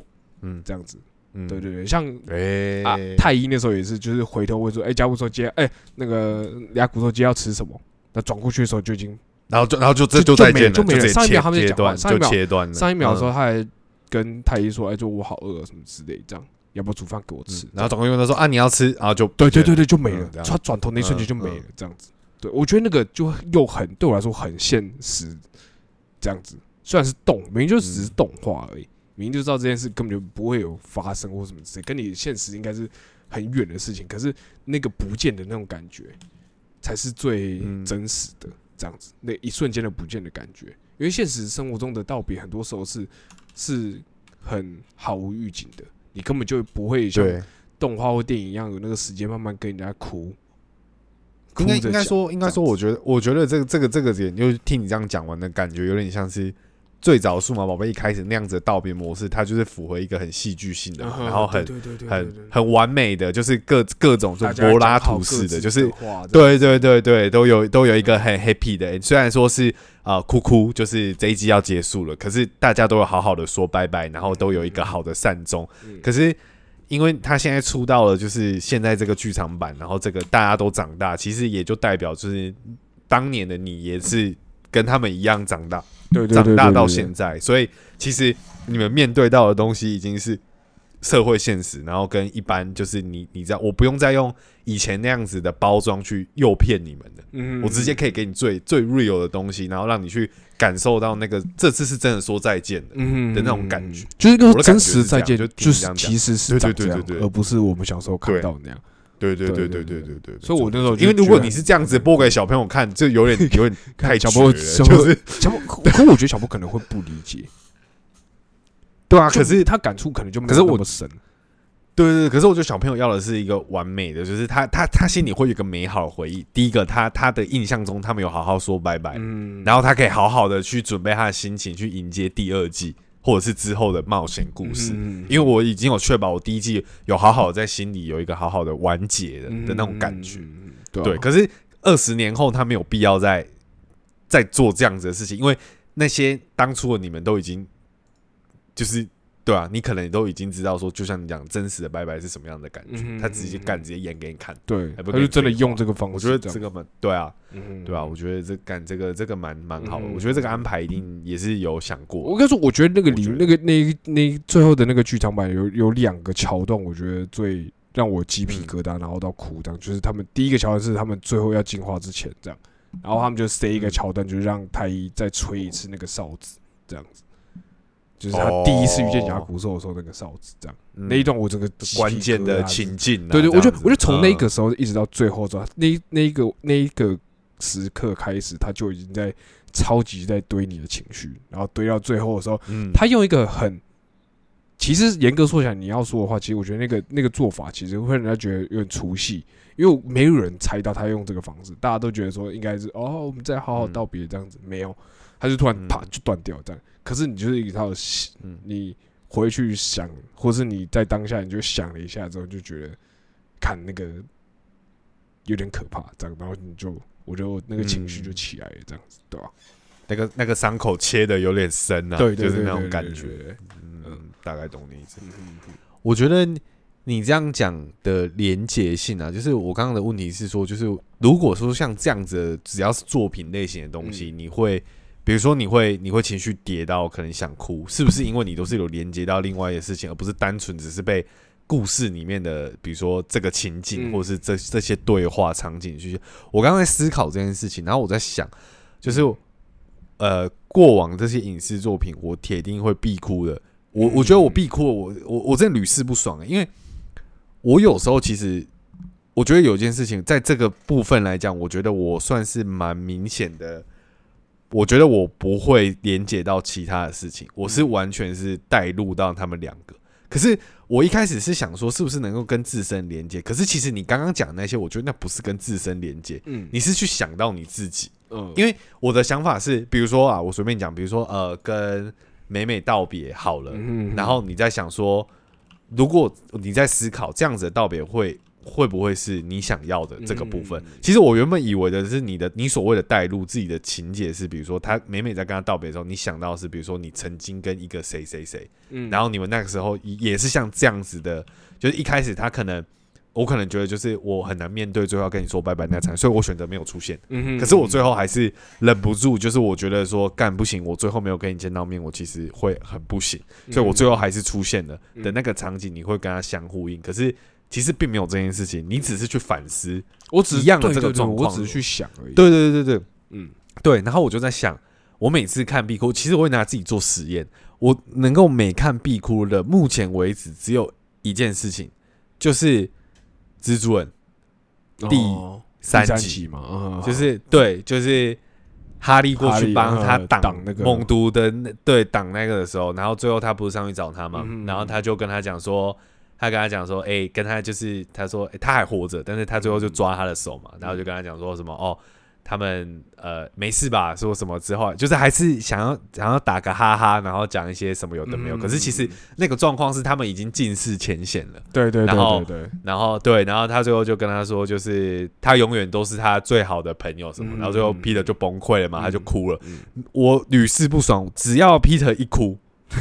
嗯这样子。嗯对对对，像哎、啊太医那时候也是，就是回头问说，哎，甲骨说接，哎，那个俩骨头接要吃什么？那转过去的时候就已经然后就然后就这就再见了，就没了上一秒他们就讲话上一秒。上一秒的时候嗯，他还跟太医说，哎，就我好饿什么之类，这样要不要煮饭给我吃嗯？然后转过去问他说啊你要吃，然后就对对对对，就没了他转头那一瞬间就没嗯了，这样子。对我觉得那个就又很对我来说很现实，这样子。虽然是动，明明就只是动画而已，明明就知道这件事根本就不会有发生或什么之类，跟你现实应该是很远的事情。可是那个不见的那种感觉，才是最嗯真实的。这样子，那一瞬间的不见的感觉，因为现实生活中的道别，很多时候是是很毫无预警的，你根本就不会像，动画或电影一样有那个时间慢慢跟人家哭。应该哭应该说应该说，我觉得我觉得这个这个这个点，就是听你这样讲完的感觉，有点像是最早数码宝贝一开始那样子的道别模式，它就是符合一个很戏剧性的，然后很很很完美的，就是各各种就柏拉图式的，就是对对对对，都有都有一个很 happy 的，虽然说是啊哭哭，就是这一季要结束了，可是大家都有好好的说拜拜，然后都有一个好的善终。嗯。可是因为他现在出道了就是现在这个剧场版，然后这个大家都长大，其实也就代表就是当年的你也是跟他们一样长大，对长大到现在，所以其实你们面对到的东西已经是社会现实，然后跟一般就是你你知道，我不用再用以前那样子的包装去诱骗你们的，嗯我直接可以给你最最 real 的东西，然后让你去感受到那个这次是真的说再见的。嗯的那种感觉，就是那我的感觉个真实再见，就就是其实是对对对对对。而不是我们小时候看对到那样。对对对对对对对对。所以我那时候，因为如果你是这样子播给小朋友看，就有点 有点太小朋友就是小朋，可我觉得小朋友可能会不理解。对啊，可是他感触可能就没有那么深。对对，可是我觉得小朋友要的是一个完美的，就是他他他心里会有一个美好的回忆。第一个，他他的印象中他没有好好说拜拜，嗯，然后他可以好好的去准备他的心情去迎接第二季。或者是之后的冒险故事。嗯因为我已经有确保我第一季有好好在心里有一个好好的完结的的那种感觉。，对，可是二十年后他没有必要再再做这样子的事情，因为那些当初的你们都已经就是对啊，你可能都已经知道说，就像你讲真实的拜拜是什么样的感觉，嗯他直接干直接演给你看。对，还不他就真的用这个方式，我觉得这个蛮对啊，嗯对啊，我觉得这干这个这个蛮蛮好的，嗯我觉得这个安排一定也是有想过。我跟你说，我觉得那个里那个那那最后的那个剧场版有有两个桥段，我觉得最让我鸡皮疙瘩，然后到哭这样。就是他们第一个桥段是他们最后要进化之前这样，然后他们就塞一个嗯。桥段，就是让太一再吹一次那个哨子这样子，就是他第一次遇见牙骨兽的时候那个哨子这样。嗯。那一段我整个关键的情境啊，对对，我觉得这样子。我觉得从那嗯个时候一直到最后之后，那那一个那一个时刻开始，他就已经在超级在堆你的情绪，然后堆到最后的时候，嗯。他用一个很，其实严格说起来，你要说的话，其实我觉得那个那个做法其实会让人家觉得有点出戏，因为没有人猜到他用这个方式，大家都觉得说应该是哦，我们再好好嗯道别这样子，没有，他就突然嗯啪就断掉这样。可是你就是一套你回去想，或是你在当下你就想了一下之后，就觉得看那个有点可怕，这样，然后你就我就那个情绪就嗯起来了，这样子，对吧、那个那个伤口切的有点深啊，对对就是那种感觉。嗯，大概懂你意思。我觉得你这样讲的连结性啊，就是我刚刚的问题是说，就是如果说像这样子，只要是作品类型的东西，你会，比如说你会你会情绪跌到可能想哭，是不是因为你都是有连接到另外一个事情，而不是单纯只是被故事里面的，比如说这个情景，嗯或是这这些对话场景去？我刚刚在思考这件事情，然后我在想，就是呃，过往这些影视作品，我铁定会必哭的。我我觉得我必哭了，我我我真的屡试不爽、欸，因为我有时候其实我觉得有件事情，在这个部分来讲，我觉得我算是蛮明显的。我觉得我不会连接到其他的事情，我是完全是带入到他们两个。可是我一开始是想说，是不是能够跟自身连接？可是其实你刚刚讲那些，我觉得那不是跟自身连接，嗯你是去想到你自己。嗯，因为我的想法是，比如说啊，我随便讲，比如说呃，跟美美道别好了，嗯然后你在想说，如果你在思考这样子的道别会会不会是你想要的这个部分？嗯其实我原本以为的是你的你所谓的带入自己的情节是，比如说他每每在跟他道别的时候，你想到的是比如说你曾经跟一个谁谁谁，嗯然后你们那个时候也是像这样子的，就是一开始他可能我可能觉得就是我很难面对最后要跟你说拜拜那场，所以我选择没有出现。嗯哼可是我最后还是忍不住，就是我觉得说干不行，我最后没有跟你见到面，我其实会很不行，所以我最后还是出现了嗯的那个场景，你会跟他相呼应。可是其实并没有这件事情，你只是去反思。我只一样的这个状况我只是去想而已。，对对对对对嗯对。然后我就在想，我每次看壁哭，其实我会拿自己做实验，我能够每看壁哭的，目前为止只有一件事情，就是蜘蛛人第哦三集。嘛，嗯就是对，就是哈利过去帮他挡挡那个猛毒的那对挡那个的时候，然后最后他不是上去找他嘛，嗯然后他就跟他讲说，他跟他讲说，哎、跟他就是他说、诶他还活着，但是他最后就抓他的手嘛，然后就跟他讲说什么哦。他们呃没事吧？说什么之后，就是还是想要想要打个哈哈，然后讲一些什么有的没有。可是其实那个状况是他们已经尽释前嫌了。对对对然后对对，然后对，然后他最后就跟他说，就是他永远都是他最好的朋友什么，嗯然后最后嗯 Peter 就崩溃了嘛，嗯他就哭了。嗯我屡试不爽，只要 Peter 一哭，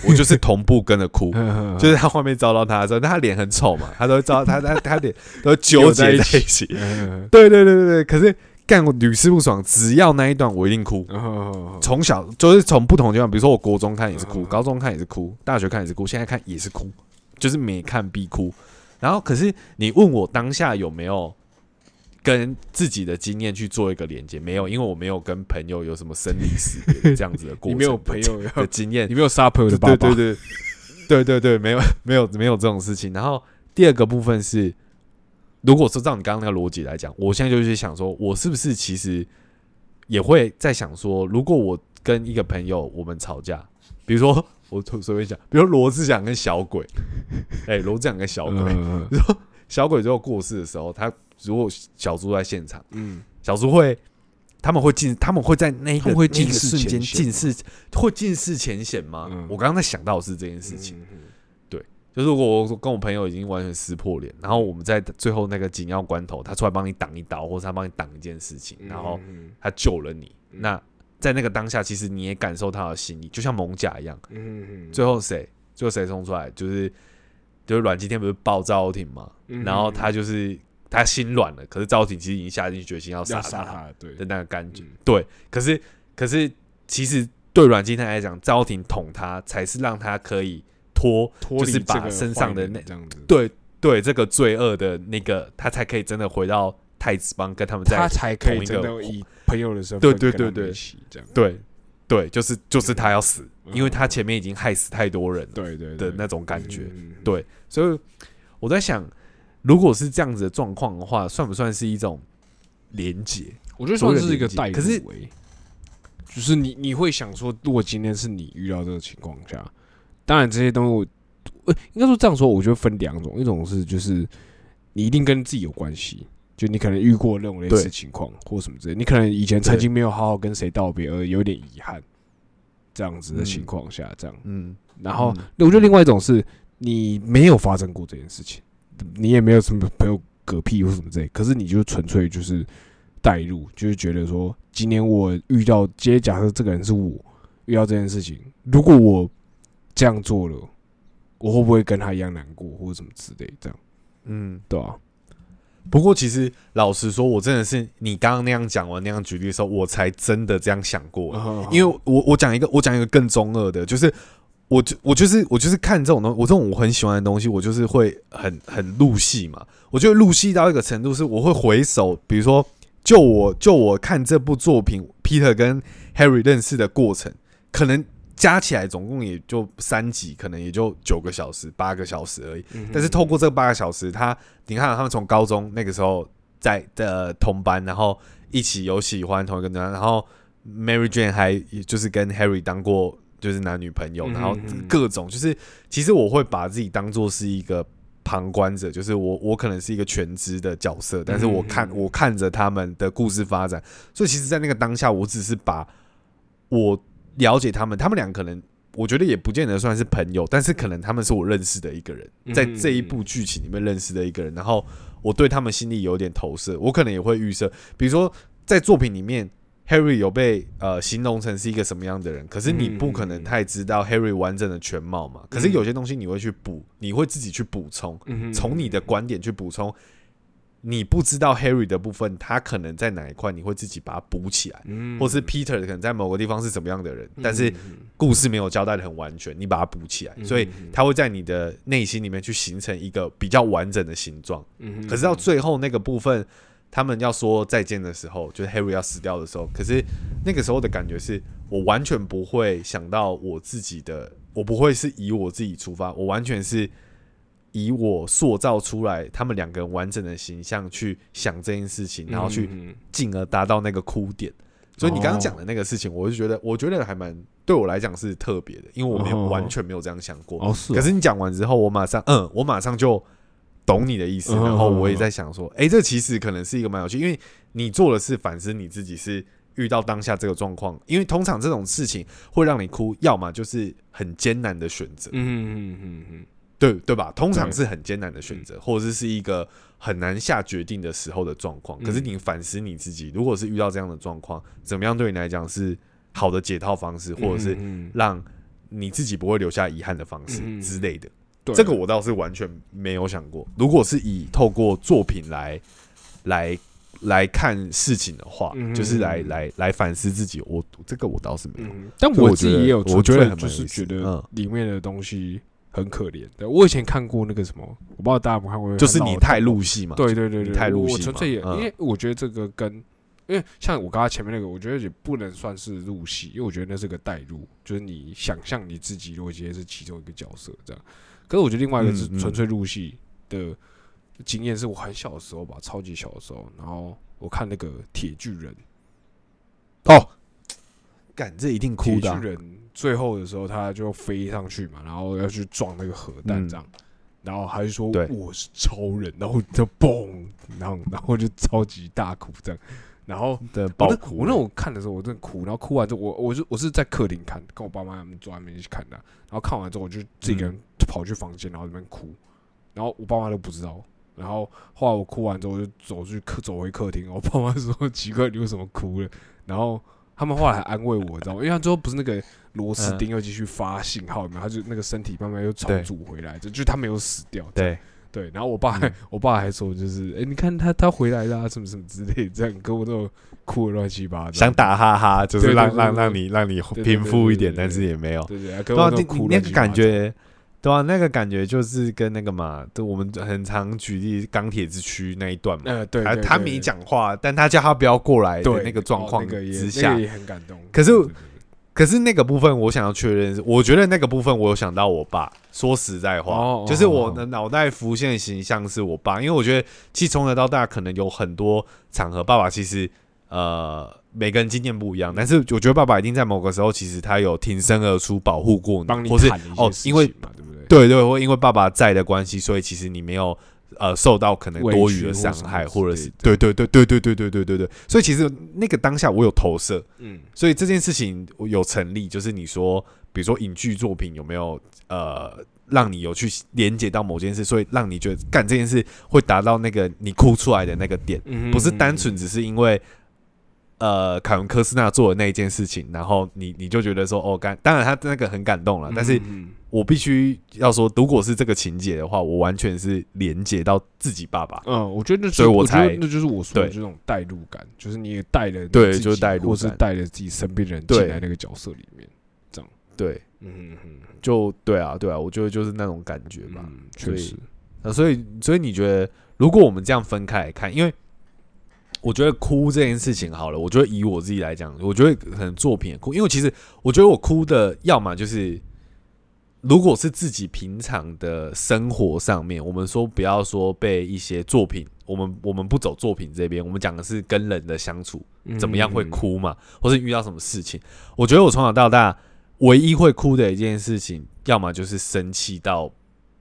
我就是同步跟着哭。嗯就是他画面照到他的时候，但他脸很丑嘛，他都会照他他他脸都纠结在一起。嗯对对对对对，可是干我屡试不爽，只要那一段我一定哭。嗯从小就是从不同的地方，比如说我国中看也是哭，嗯高中看也是哭，大学看也是哭，现在看也是哭，就是每看必哭。然后，可是你问我当下有没有跟自己的经验去做一个连接？没有，因为我没有跟朋友有什么生离死别这样子的过程，你没有朋友的，经验你，没有杀朋友的爸爸，对对对对对对，没有没有没有这种事情。然后第二个部分是，如果说照你刚刚那个逻辑来讲，我现在就是想说，我是不是其实也会在想说，如果我跟一个朋友我们吵架，比如说我随便讲，比如罗志祥跟小鬼，哎、罗志祥跟小鬼，嗯 比如说小鬼最后过世的时候，他如果小猪在现场，嗯，小猪会。他们会近，他们会在那一个那个瞬间近视，会近视前显吗？嗯我刚刚在想到的是这件事情。嗯，就是如果我跟我朋友已经完全撕破脸，然后我们在最后那个紧要关头，他出来帮你挡一刀，或者他帮你挡一件事情，嗯然后嗯他救了你，嗯那在那个当下，其实你也感受他的心意，就像蒙甲一样。嗯嗯，最后谁？最后谁冲出来？就是就是阮经天不是爆赵又廷嘛，嗯然后他就是他心软了，可是赵又廷其实已经下定决心要杀他他，对。的，那个感觉。嗯。对，可是可是其实对阮经天来讲，赵又廷捅他才是让他可以脱脱就是把身上的那对对这个罪恶的那个，他才可以真的回到太子帮跟他们在他才可以同一个真的以朋友的身对份对对对。一起这样，对对，就是就是他要死，嗯。因为他前面已经害死太多人了对对对。的那种感觉。对，所以我在想，如果是这样子的状况的话，算不算是一种连结？我觉得算是一个代入、可是欸。就是你你会想说，如果今天是你遇到这个情况下，当然这些东西应该说这样说，我觉得分两种，一种是就是你一定跟自己有关系，就你可能遇过那种类似情况或什么之类，你可能以前曾经没有好好跟谁道别，而有点遗憾，这样子的情况下，这样，嗯，然后嗯。我觉得另外一种是你没有发生过这件事情，你也没有什么朋友嗝屁或什么之类，可是你就纯粹就是带入，就是觉得说，今年我遇到，今天假设这个人是我遇到这件事情，如果我这样做了，我会不会跟他一样难过或者什么之类，这样嗯。对吧、不过其实老实说，我真的是你刚刚那样讲完那样举例的时候，我才真的这样想过。啊？因为我我讲一个我讲一个更中二的，就是我就我就是我就是看这种东西，我这种我很喜欢的东西，我就是会很很入戏嘛。我觉得入戏到一个程度，是我会回首，比如说就我就我看这部作品，Peter 跟 Harry 认识的过程，可能加起来总共也就三集，可能也就九个小时、八个小时而已。嗯但是透过这八个小时，他你看他们从高中那个时候在的同班，然后一起有喜欢同一个女生，然后 Mary Jane 还就是跟 Harry 当过就是男女朋友，嗯然后各种就是其实我会把自己当做是一个旁观者，就是我我可能是一个全职的角色，但是我看我看着他们的故事发展，所以其实，在那个当下，我只是把我了解他们，他们俩可能。我觉得也不见得算是朋友，但是可能他们是我认识的一个人，嗯在这一部剧情里面认识的一个人，然后我对他们心里有点投射，我可能也会预设，比如说在作品里面，Harry 有被呃形容成是一个什么样的人，可是你不可能太知道 Harry 完整的全貌嘛。可是有些东西你会去补，你会自己去补充，从你的观点去补充。你不知道 Harry 的部分，他可能在哪一块，你会自己把它补起来，或是 Peter 可能在某个地方是怎么样的人，但是故事没有交代的很完全，你把它补起来，所以他会在你的内心里面去形成一个比较完整的形状。可是到最后那个部分，他们要说再见的时候，就是 Harry 要死掉的时候，可是那个时候的感觉是我完全不会想到我自己的，我不会是以我自己出发，我完全是。以我塑造出来他们两个人完整的形象去想这件事情，然后去进而达到那个哭点。所以你刚刚讲的那个事情，我就觉得，我觉得还蛮对我来讲是特别的，因为我没有完全没有这样想过。哦，是。可是你讲完之后，我马上，嗯，我马上就懂你的意思。然后我也在想说，哎，这其实可能是一个蛮有趣，因为你做的是反思你自己，是遇到当下这个状况。因为通常这种事情会让你哭，要么就是很艰难的选择。嗯嗯嗯嗯。对对吧？通常是很艰难的选择，或者是是一个很难下决定的时候的状况。可是你反思你自己，如果是遇到这样的状况，怎么样对你来讲是好的解套方式，或者是让你自己不会留下遗憾的方式之类的？这个我倒是完全没有想过。如果是以透过作品来来来看事情的话，就是来来来反思自己，我这个我倒是没有。但我自己也有，我觉得就是觉得里面的东西。很可怜的，我以前看过那个什么，我不知道大家有没有看过，就是你太入戏嘛。对对对对，太入戏。我纯粹也，因为我觉得这个跟，因为像我刚刚前面那个，我觉得也不能算是入戏，因为我觉得那是个代入，就是你想象你自己如果今天是其中一个角色这样。可是我觉得另外一个是纯粹入戏的经验，是我很小的时候吧，超级小的时候，然后我看那个铁巨人，哦，感这一定哭的巨人。最后的时候，他就飞上去嘛，然后要去撞那个核弹，这样，然后还是说我是超人，然后就嘣，然后然后就超级大哭这样，然后的爆哭。我那我看的时候，我真的哭，然后哭完之后，我我就我是在客厅看，跟我爸妈他们坐在那边一起看的，然后看完之后，我就自己一个人跑去房间，然后那边哭，然后我爸妈都不知道，然后后来我哭完之后，我就走去客走回客厅，我爸妈说奇怪，你为什么哭了？然后他们后来还安慰我，知道吗？因为他最后不是那个。螺丝钉又继续发信号，有没有？他就那个身体慢慢又重组回来，就就他没有死掉。对对，然后我爸我爸还说，就是哎，你看他他回来了，什么什么之类，这样跟我那种哭的乱七八糟，想打哈哈，就是让让让你让你平复一点，但是也没有。对对，跟我哭那个感觉，对啊，那个感觉就是跟那个嘛，就我们很常举例钢铁之躯那一段嘛。呃，对，他没讲话，但他叫他不要过来的那个状况之下，也很感动。可是。可是那个部分，我想要确认，我觉得那个部分我有想到我爸。说实在话，就是我的脑袋浮现的形象是我爸，因为我觉得其实从小到大可能有很多场合，爸爸其实呃每个人经验不一样，但是我觉得爸爸一定在某个时候，其实他有挺身而出保护过你，或是哦，因为对不对？对对，或因为爸爸在的关系，所以其实你没有。呃，受到可能多余的伤害，或者是对对对对对对对对对对，所以其实那个当下我有投射，嗯，所以这件事情有成立，就是你说，比如说影剧作品有没有呃，让你有去连接到某件事，所以让你觉得干这件事会达到那个你哭出来的那个点，不是单纯只是因为。呃，凯文科斯纳做的那一件事情，然后你你就觉得说，哦，感当然他那个很感动了，但是我必须要说，如果是这个情节的话，我完全是连接到自己爸爸。嗯，我觉得那，所以我才那就是我说的这种代入感，就是你也带了对，就是代入，或是带了自己身边人进来那个角色里面，这样对，嗯嗯，就对啊，对啊，我觉得就是那种感觉吧，确实。啊，所以所以你觉得，如果我们这样分开来看，因为。我觉得哭这件事情好了，我觉得以我自己来讲，我觉得可能作品哭，因为其实我觉得我哭的，要么就是如果是自己平常的生活上面，我们说不要说被一些作品，我们我们不走作品这边，我们讲的是跟人的相处怎么样会哭嘛，或是遇到什么事情。我觉得我从小到大唯一会哭的一件事情，要么就是生气到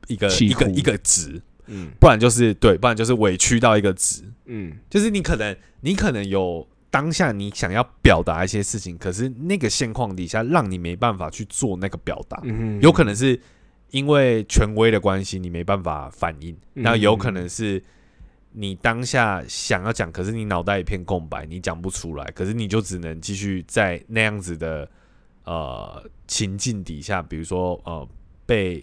一个一个一个值。嗯，不然就是对，不然就是委屈到一个值。嗯，就是你可能你可能有当下你想要表达一些事情，可是那个现况底下让你没办法去做那个表达。嗯，有可能是因为权威的关系，你没办法反应；那有可能是你当下想要讲，可是你脑袋一片空白，你讲不出来，可是你就只能继续在那样子的呃情境底下，比如说呃被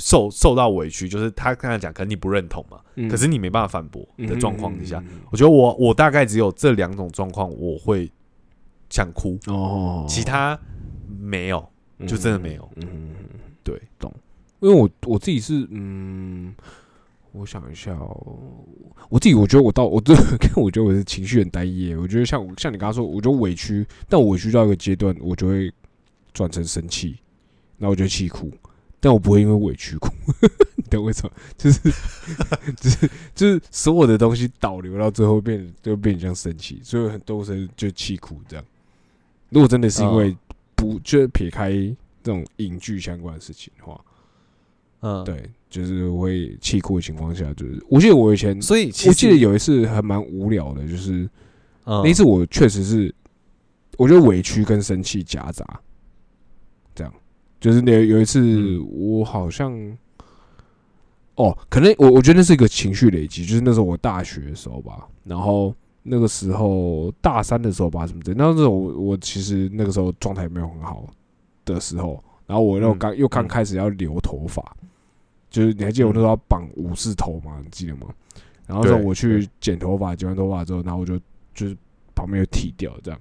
受受到委屈，就是他刚才讲，可能你不认同嘛，嗯。可是你没办法反驳的状况之下，嗯嗯嗯我觉得我我大概只有这两种状况我会想哭，嗯哦，其他没有，就真的没有。嗯，对，因为我我自己是嗯，我想一下哦，我自己我觉得我到我这看我觉得我是情绪很单一，我觉得像像你刚刚说，我觉得委屈，但我委屈到一个阶段，我就会转成生气，然后我就气哭，但我不会因为委屈哭，你懂我意思吗？就是 就是就是所有的东西导流到最后变就变得像生气，所以很多时候就气哭这样。如果真的是因为嗯不就是撇开这种影剧相关的事情的话，嗯，，对，就是我会气哭的情况下，就是我记得我以前，所以其记得有一次还蛮无聊的，就是嗯那一次我确实是，我觉得委屈跟生气夹杂，就是那有一次嗯我好像，哦，可能我我觉得那是一个情绪累积，就是那时候我大学的时候吧，然后那个时候大三的时候吧，什么的，那时候我我其实那个时候状态没有很好的时候，然后我又嗯刚又刚嗯开始要留头发，就是你还记得我那时候要绑武士头吗？你记得吗？然后那时候对我去剪头发，剪完头发之后，然后我就就是旁边又剃掉这样。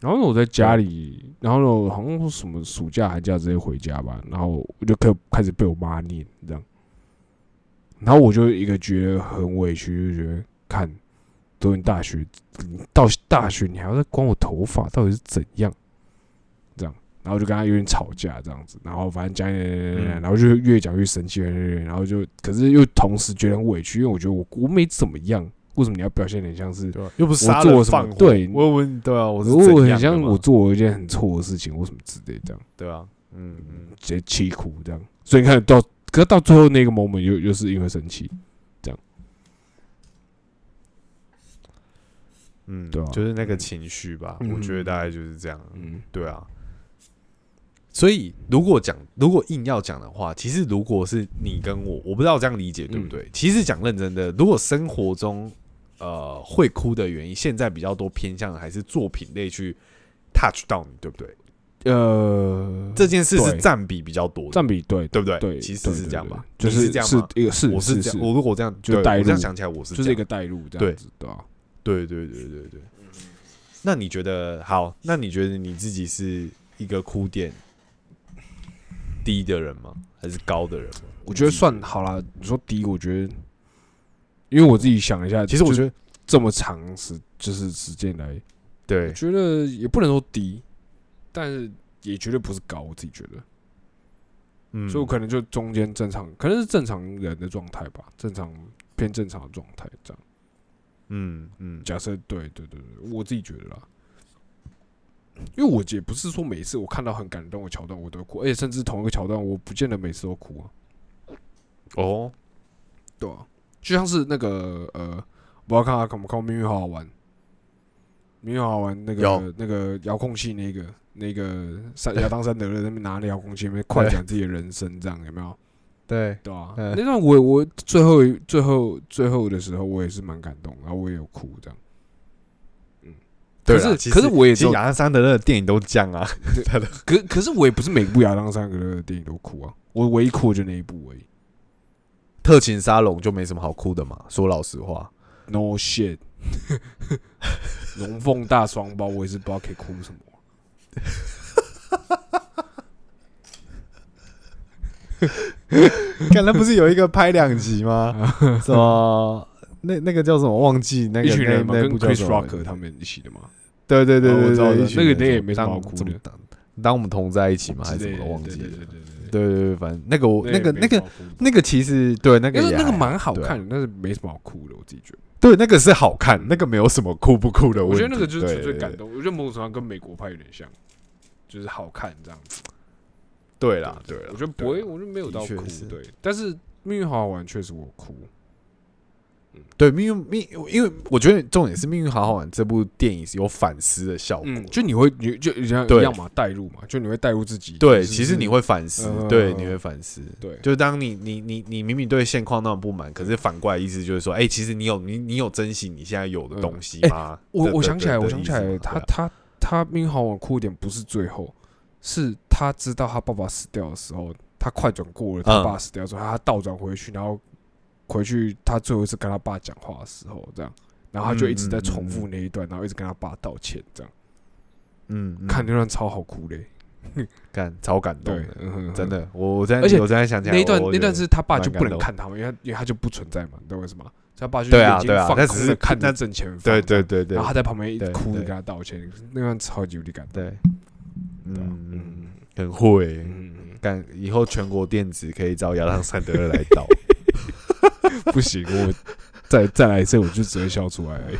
然后我在家里，然后呢我好像是什么暑假寒假直接回家吧，然后我就开开始被我妈念这样，然后我就一个觉得很委屈，就觉得看读完大学，到大学你还要再管我头发，到底是怎样？这样，然后就跟他有点吵架这样子，然后反正讲讲讲讲然后就越讲越生气，然后就可是又同时觉得很委屈，因为我觉得我我没怎么样，为什么你要表现得很像是？对吧？又不是我杀做什么对我问对啊，我是如果很像嘛我做了一件很错的事情，或什么之类这样，对啊，嗯嗯，直接气哭这样。所以你看到，可是到最后那个 moment 又又是因为生气，这样嗯，对啊就是那个情绪吧，嗯我觉得大概就是这样。嗯对啊，所以如果讲，如果硬要讲的话，其实如果是你跟我，我不知道这样理解对不对？其实讲认真的，如果生活中呃会哭的原因，现在比较多偏向还是作品类去 touch 到你，对不对？呃，这件事是占比比较多的，占比对对不对？对，其实是这样吧，就是是这样吗？一个是我是这样，我如果这样，对就带这样想起来，我是就是一个带入这样子，对吧？对对对对对。那你觉得好？那你觉得你自己是一个哭点低的人吗？还是高的人吗？我觉得算好啦。你说低，我觉得，因为我自己想一下，其实我觉得这么长时就是时间来，对，觉得也不能说低，但是也绝对不是高。我自己觉得，嗯。所以我可能就中间正常，可能是正常人的状态吧，正常偏正常的状态这样。嗯嗯，假设对对对对，我自己觉得啦，因为我也不是说每次我看到很感动的桥段我都哭，而且甚至同一个桥段我不见得每次都哭啊，哦，对啊，就像是那个呃，我要看他看不看过《命运好好玩》，《命运好好玩》那有。个那个遥控器那个那个山亚当山德勒在那边拿那遥控器，那边快讲自己的人生，这样有没有？对，对啊，嗯那段我我最后最后最后的时候，我也是蛮感动，然后我也有哭这样。可是可是我也其实亚当桑德勒的电影都这样啊，可可是我也不是每部亚当三格的电影都哭啊，我唯一哭的就那一部而已。特勤沙龙就没什么好哭的嘛。说老实话，No shit，龙凤大双胞，我也是不知道可以哭什么。看那不是有一个拍两集吗？什么？那那个叫什么？忘记那个一群人跟 Chris 部叫什么 Rock 他们一起的嘛，对对对哦我对对，知道那个那个也没什么好哭的当当我们同在一起嘛，还是什么的忘记了对对。对对对对对对，反正那个我那个那个那个其实对那个那个蛮好看的，但是没什么好哭的，我自己觉得。对，那个是好看，那个没有什么哭不哭的。我觉得那个就是对纯粹感动，我觉得某种程度上跟美国派有点像，就是好看这样子。对啦，对啦，我觉得不会，我觉得没有到哭对。但是命运好好玩，确实我哭。对，命运命，因为我觉得重点是《命运好好玩》这部电影是有反思的效果。嗯，就你会，你就一样对一样嘛，带入嘛，就你会带入自己。对，其实你会反思，嗯对，你会反思。对，就当你你你你明明对现况那么不满，可是反过来意思就是说，哎、其实你有你你有珍惜你现在有的东西吗？我我想起来，我想起来，他他他命运好好玩哭点不是最后，是他知道他爸爸死掉的时候，他快转过了他嗯爸死掉之后，他倒转回去，然后回去他最后一次跟他爸讲话的时候，这样，然后他就一直在重复那一段，然后一直跟他爸道歉，这样，嗯，嗯看那段超好哭嘞，感超感动真。的，我我在而且我现在想起来那一段那段是他爸就不能看他们，因为他因为他就不存在嘛，你懂我意思吗？所以他爸就眼睛放对啊他只是空的看着那正前方，对对对对。然后他在旁边一直哭着跟他道歉，那段超级无敌感动。对，嗯，嗯很会。嗯，干以后全国电子可以找亚当·山德勒来导，不行，我再再来一次，我就只会笑出来而已。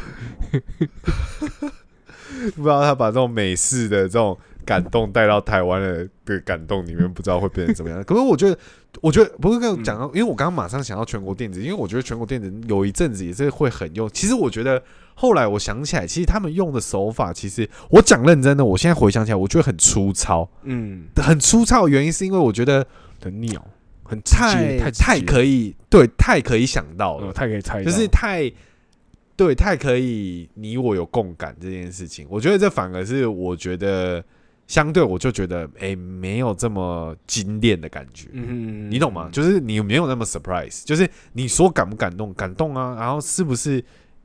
不知道他把这种美式的这种感动带到台湾的的感动里面，不知道会变成怎么样。可是我觉得，我觉得不是跟我讲到，因为我刚刚马上想到全国电子，因为我觉得全国电子有一阵子也是会很用。其实我觉得后来我想起来，其实他们用的手法，其实我讲认真的，我现在回想起来，我觉得很粗糙，嗯，很粗糙的原因是因为我觉得很鸟，很直接太太太可以，对，太可以想到呃，了，太可以猜，就是太。对，太可以，你我有共感这件事情，我觉得这反而是我觉得相对，我就觉得哎、没有这么精炼的感觉，嗯，你懂吗？就是你没有那么 surprise，就是你说感不感动，感动啊，然后是不是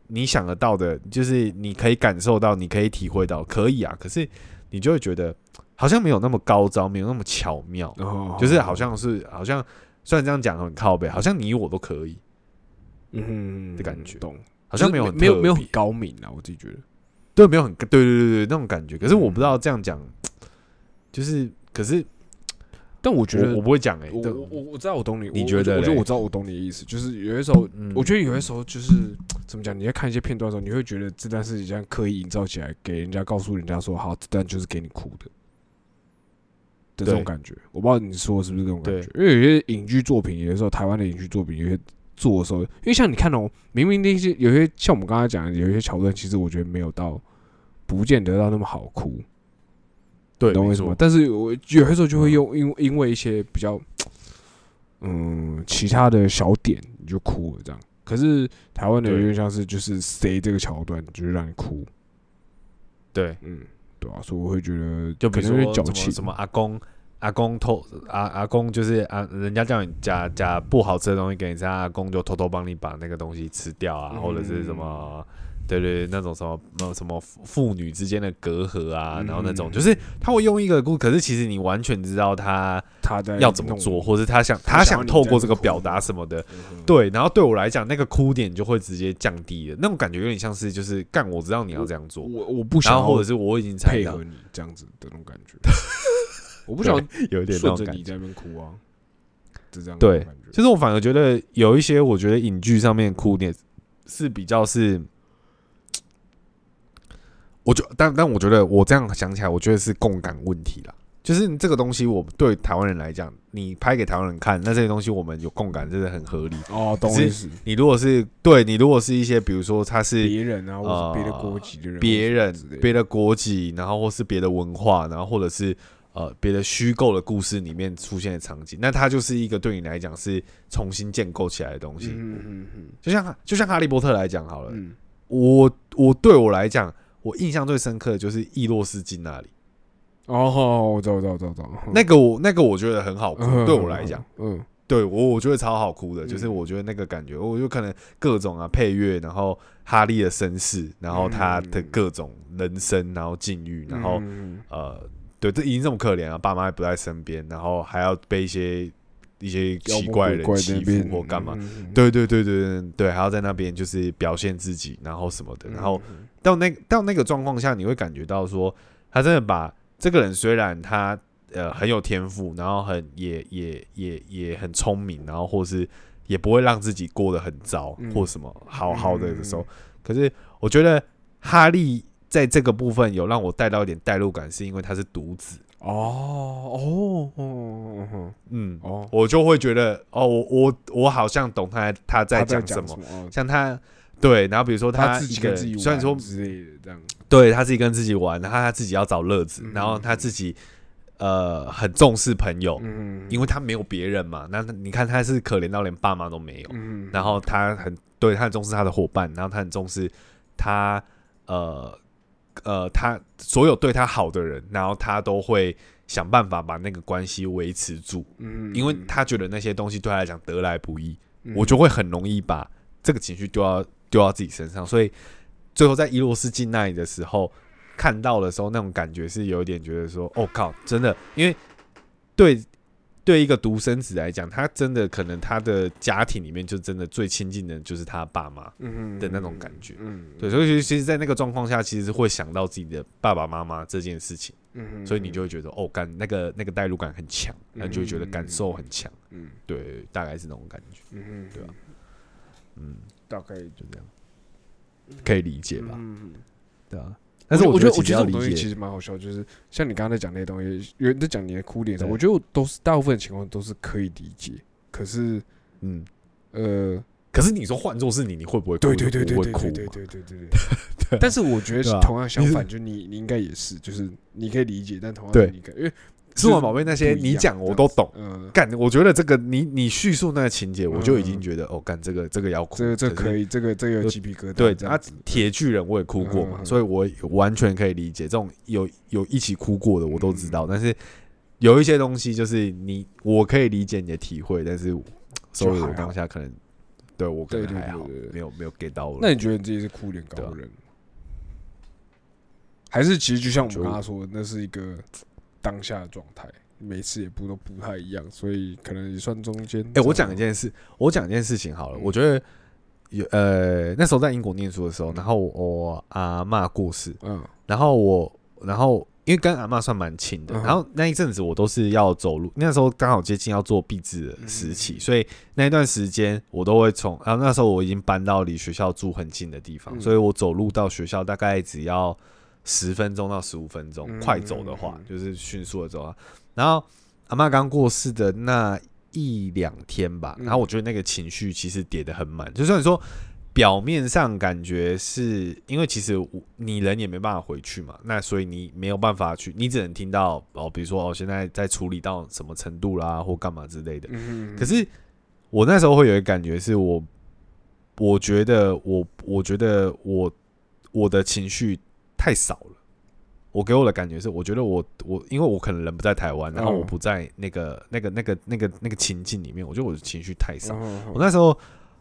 你想得到的，就是你可以感受到，你可以体会到，可以啊，可是你就会觉得好像没有那么高招，没有那么巧妙，哦就是好像是好像虽然这样讲很靠背，好像你我都可以，嗯的感觉。懂，好像没有很没有没有很高明啊，我自己觉得，对，没有很对对对对那种感觉。可是我不知道这样讲，就是可是但我觉得我我不会讲哎、对我我我我知道我懂你，我你觉得我觉得我知道我懂你的意思，就是有些时候，嗯。我觉得有些时候就是怎么讲，你在看一些片段的时候，你会觉得这段事情这样刻意营造起来，给人家告诉人家说，好，这段就是给你哭的的这种感觉。我不知道你说的是不是这种感觉，因为有些影剧作品，有的时候台湾的影剧作品，有些做的时候，因为像你看哦，明明那些有些像我们刚才讲的，有一些桥段，其实我觉得没有到，不见得到那么好哭。对，懂我意思吗？？但是我有些时候就会用，因因为一些比较，嗯，其他的小点你就哭了这样。可是台湾的有对点像是就是谁这个桥段就是让你哭，对，嗯，对啊，所以我会觉得就比如可能有说什么点矫情，什么阿公。阿公偷阿阿公就是啊，人家叫你夹夹不好吃的东西给你吃，阿公就偷偷帮你把那个东西吃掉啊，嗯或者是什么，对对，对那种什么那什么父父女之间的隔阂啊，嗯。然后那种就是他会用一个故，可是其实你完全知道他他在要怎么做，，或是他想他他想透过这个表达什么的，嗯，对，然后对我来讲，那个哭点就会直接降低了，那种感觉有点像是就是干，我知道你要这样做，我我不想要然后或者是我已经猜到。配合，你这样子的那种感觉，我不想有一点那顺。着你在那边哭啊，是这样对的感觉，就是我反而觉得有一些，我觉得影剧上面哭点是比较是，我觉但但我觉得我这样想起来，我觉得是共感问题啦。就是这个东西，我对台湾人来讲，你拍给台湾人看，那这些东西我们有共感，真的很合理。哦，懂意思，你如果是对你如果是一些，比如说他是别人啊，或者是别的国籍的人，别人别的国籍，然后或是别的文化，然后或者是呃别的虚构的故事里面出现的场景，那它就是一个对你来讲是重新建构起来的东西。嗯嗯嗯就像就像哈利波特来讲好了，嗯，我我对我来讲，我印象最深刻的就是易洛斯金那里，哦，我知道，我知道，我知道，我知道，那个我那个我觉得很好哭，嗯对我来讲，，嗯对我我觉得超好哭的，嗯。就是我觉得那个感觉，我就可能各种啊配乐，然后哈利的身世，然后他的各种人生，然后境遇，然后。嗯呃，对，这已经这么可怜了，爸妈也不在身边，然后还要被一些一些奇怪的人欺负或干嘛。？嗯对对对对对对，还要在那边就是表现自己，然后什么的，嗯然后到那到那个状况下，你会感觉到说，他真的把这个人虽然他呃很有天赋，然后很也也也也很聪明，然后或是也不会让自己过得很糟、嗯。或什么好好的的时候嗯，可是我觉得哈利在这个部分有让我带到一点代入感，是因为他是独子。哦哦哦，嗯，哦，我就会觉得哦，我我我好像懂他他在讲什么，像他对，然后比如说他自己跟自己虽然说玩之类的这样，对他自己跟自己玩，然后他自己要找乐子，嗯然后他自己呃很重视朋友，嗯，因为他没有别人嘛。那你看他是可怜到连爸妈都没有，嗯，然后他很对他很重视他的伙伴，然后他很重视他呃呃他所有对他好的人，然后他都会想办法把那个关系维持住，嗯，因为他觉得那些东西对他来讲得来不易，嗯我就会很容易把这个情绪丢到丢到自己身上，所以最后在伊洛斯进那里的时候看到的时候，那种感觉是有一点觉得说，哦靠，真的，因为对对一个独生子来讲，他真的可能他的家庭里面就真的最亲近的就是他爸妈，嗯的那种感觉。嗯，对，所以其实，在那个状况下，其实会想到自己的爸爸妈妈这件事情，嗯，所以你就会觉得，哦，感那个那个代入感很强，那你就会觉得感受很强，嗯对，大概是那种感觉，嗯，对啊，嗯，大概就这样，可以理解吧？嗯，对啊，但但是我觉得我觉得这种东西其实蛮好笑，就是像你刚刚在讲那些东西，有人在讲你的哭点的时候，我觉得我都是大部分情况都是可以理解，可是嗯。呃，可是你说换做是你，你会不会哭？对对对对对对对对对对。对。但是我觉得对啊。同样相反，就你你应该也是，就是你可以理解，但同样对。你可以因为数码宝贝那些你讲我都懂。嗯，干，我觉得这个你你叙述那个情节，我就已嗯经觉得哦，干这个这个要哭，这个这是可以，这个这个鸡皮疙瘩，对啊铁巨人我也哭过嘛，所以我完全可以理解这种有有一起哭过的我都知嗯。道，但是有一些东西就是你我可以理解你的体会，但是所以我当下可能对我可能还好对对，对。没有没有 get 到我。那你觉得你自己是哭点高的人？吗？还是其实就像我们刚刚说的，那是一个当下的状态，每次也不都不太一样，所以可能也算中间。哎、我讲一，件事，我讲一件事情好了。嗯我觉得有呃，那时候在英国念书的时候，然后我阿嬷过世，嗯然后我，然后因为跟阿嬷算蛮亲的，嗯然后那一阵子我都是要走路，那时候刚好接近要做毕制的时期，嗯所以那一段时间我都会从，然后那时候我已经搬到离学校住很近的地方，嗯所以我走路到学校大概只要十分钟到十五分钟，嗯快走的话嗯就是迅速的走啊。然后阿妈刚过世的那一两天吧，嗯然后我觉得那个情绪其实跌得很满，就算说表面上感觉是因为其实你人也没办法回去嘛，那所以你没有办法去，你只能听到哦，比如说哦，现在在处理到什么程度啦，或干嘛之类的。嗯可是我那时候会有一个感觉，是我我觉得我我觉得我我的情绪太少了。我给我的感觉是，我觉得我我因为我可能人不在台湾，然后嗯我不在那个那个那个那个那个情境里面，我觉得我的情绪太少。嗯我那时候，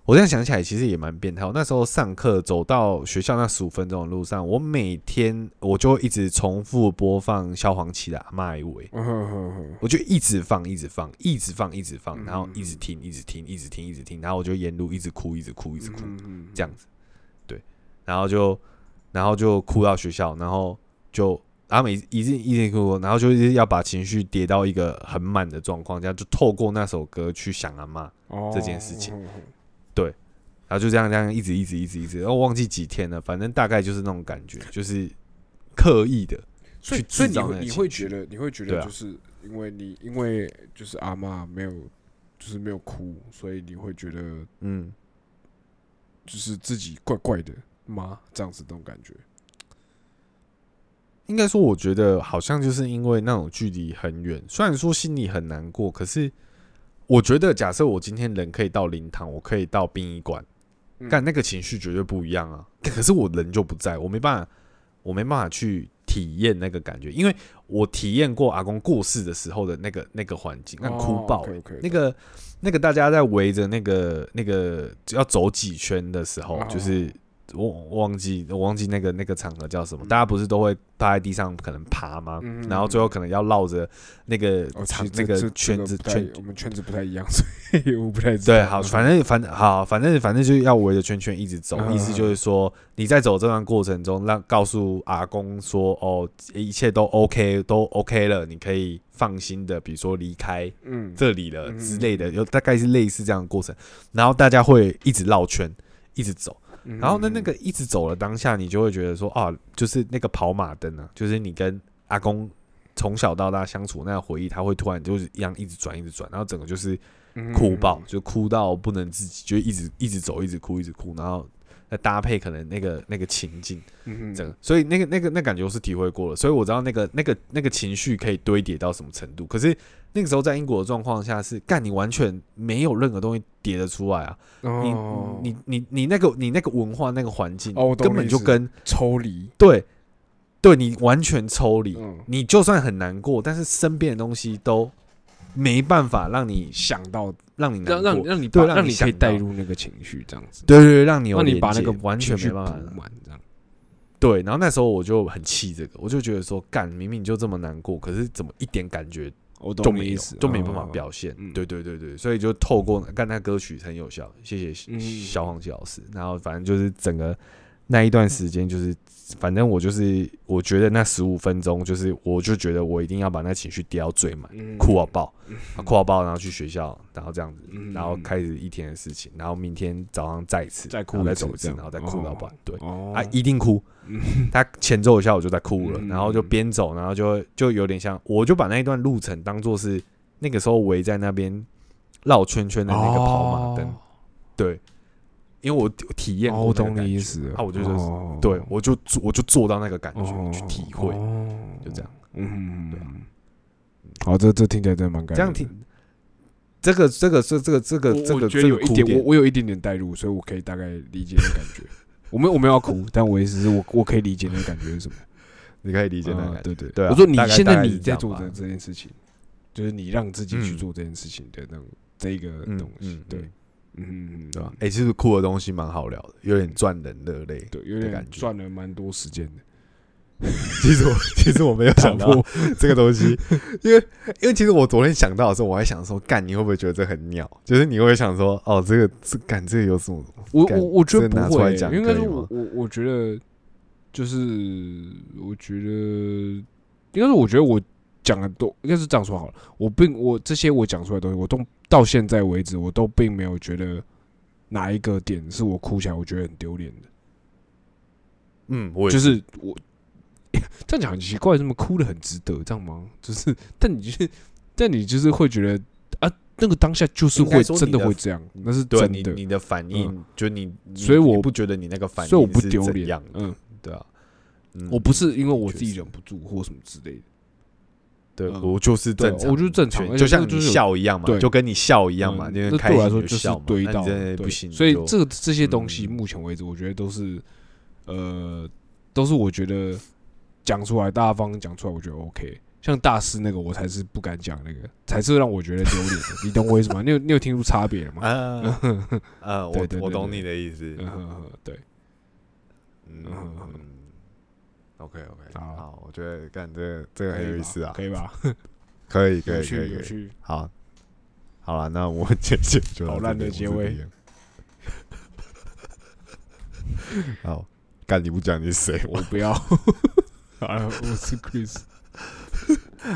我现在想起来，其实也蛮变态。我那时候上课走到学校那十五分钟的路上，我每天我就一直重复播放萧煌奇的《阿妈一尾》，嗯哼哼哼我就一直放，一直放，一直放，一直放，嗯然后一直听，一直听，一直听，一直听，然后我就沿路一直哭，一直哭，一直哭，嗯。这样子，对，然后就然后就哭到学校，然后就。然后每一直一直哭，然后就是要把情绪跌到一个很满的状况，这样就透过那首歌去想阿妈，哦这件事情。嗯哼然后就这样这样一直一直一直一直，然后忘记几天了，反正大概就是那种感觉，就是刻意的去所以所以你会你会觉得你会觉得就是因为你因为就是阿妈没有就是没有哭，所以你会觉得嗯，就是自己怪怪的吗？这样子那种感觉。应该说，我觉得好像就是因为那种距离很远，虽然说心里很难过，可是我觉得，假设我今天人可以到灵堂，我可以到殡仪馆，但、那个情绪绝对不一样啊。可是我人就不在，我没办法，我没办法去体验那个感觉，因为我体验过阿公过世的时候的那个那个环境，那哭爆、欸 OK，那个那个大家在围着那个那个要走几圈的时候，哦就是我我忘记我忘记那个那个场合叫什么，嗯大家不是都会趴在地上可能爬吗？嗯然后最后可能要绕着那个哦，场、那个圈子圈。我们圈子不太一样，所以我不太知道。对，好，反正反正好，反正反正就是要围着圈圈一直走，嗯意思就是说你在走这段过程中，让告诉阿公说，哦，一切都 OK，都 OK 了，你可以放心的，比如说离开嗯，这里了嗯之类的，有大概是类似这样的过程，然后大家会一直绕圈，一直走，嗯然后呢，那个一直走了当下，你就会觉得说啊，就是那个跑马灯啊，就是你跟阿公从小到大相处那个回忆，他会突然就是一样一直转一直转，然后整个就是嗯。哭爆，就哭到不能自己，就一直一直走，一直哭，一直哭，然后再搭配可能那个那个情境，嗯整个，所以那个那个那感觉我是体会过了，所以我知道那个那个那个情绪可以堆叠到什么程度。可是那个时候在英国的状况下是，干你完全没有任何东西叠得出来啊！你哦你你你那个你那个文化那个环境，哦根本就跟抽离，对对你完全抽离。嗯，你就算很难过，但是身边的东西都没办法让你想到让你难，让让让你对让你可以带入那个情绪，这样子，对对对，让你让你把那个完全没办法补满，这样。对，然后那时候我就很气这个，我就觉得说，干明明就这么难过，可是怎么一点感觉我都没意思，，就没办法哦表现。嗯对对对对，所以就透过干那歌曲很有效，谢谢嗯小黄鸡老师。然后反正就是整个那一段时间，就是反正我就是我觉得那十五分钟，就是我就觉得我一定要把那情绪叠到最满，嗯。哭到爆，啊哭到爆，然后去学校，然后这样子，嗯。然后开始一天的事情，然后明天早上再一次，再哭再走一次，然后再哭到爆哦，对。哦。啊，一定哭。嗯 他前奏一下我就在哭了，嗯。然后就边走，然后就就有点像，我就把那一段路程当做是那个时候围在那边绕圈圈的那个跑马灯，哦对，因为我体验哦，过我懂那个感觉。你意思了，啊，我就就是哦。对我就做我就做到那个感觉哦去体会，哦就这样，嗯，对啊。好，这这听起来真的蛮感人这样听。这个这个这这个这个我我这个这觉得有一点，我我有一点点代入，所以我可以大概理解那感觉。我没有我没有要哭，但我意思是我我可以理解那个感觉是什么。你可以理解那个啊感觉，对对对啊。我说你现在你在做的这件事情，就是你让自己去嗯。做这件事情的那种这一个嗯东西嗯，对嗯，对吧？哎，其实酷的东西蛮好聊的，有点赚人热泪，对，有点感觉赚了蛮多时间的。其实我 其实我没有想到 这个东西，因为因为其实我昨天想到的时候，我还想说，干你会不会觉得这很鸟？就是你会想说，哦，这个这干这个有什么？我我我觉得不会，应该可以吗说我我我觉得就是我觉得应该是我觉得我讲的都应该是这样说好了。我并我这些我讲出来的东西，我都到现在为止，我都并没有觉得哪一个点是我哭起来我觉得很丢脸的。嗯，我也就是我 这样讲很奇怪，怎么哭的很值得这样吗？就是，但你就是，但你就是会觉得啊，那个当下就是会真的的会这样，那是对真的，你你的反应，就你，你所以我不觉得你那个反应，所以我不丢脸嗯，对啊，嗯。我不是因为我自己忍不住或什么之类的，对嗯我就是对正常，我就是正常就像你笑一样嘛，对就跟你笑一样嘛，嗯因为那开心就对我来说就是笑嘛堆到不行，所以这这些东西，嗯目前为止，我觉得都是呃，都是我觉得讲出来，大方讲出来，我觉得 OK。像大师那个，我才是不敢讲那个，才是让我觉得丢脸的。你懂我意思吗？你有你有听出差别了吗？啊，呃，我我懂你的意思，对，嗯，OK OK，好好，我觉得干这个这个很有意思啊，可以吧？可以可以可以好，好了，那我们结结就到好烂的结尾。好，干你不讲你是谁？我不要。好 了，我是 Chris，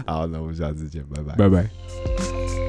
好，那我们下次见，拜拜。拜拜。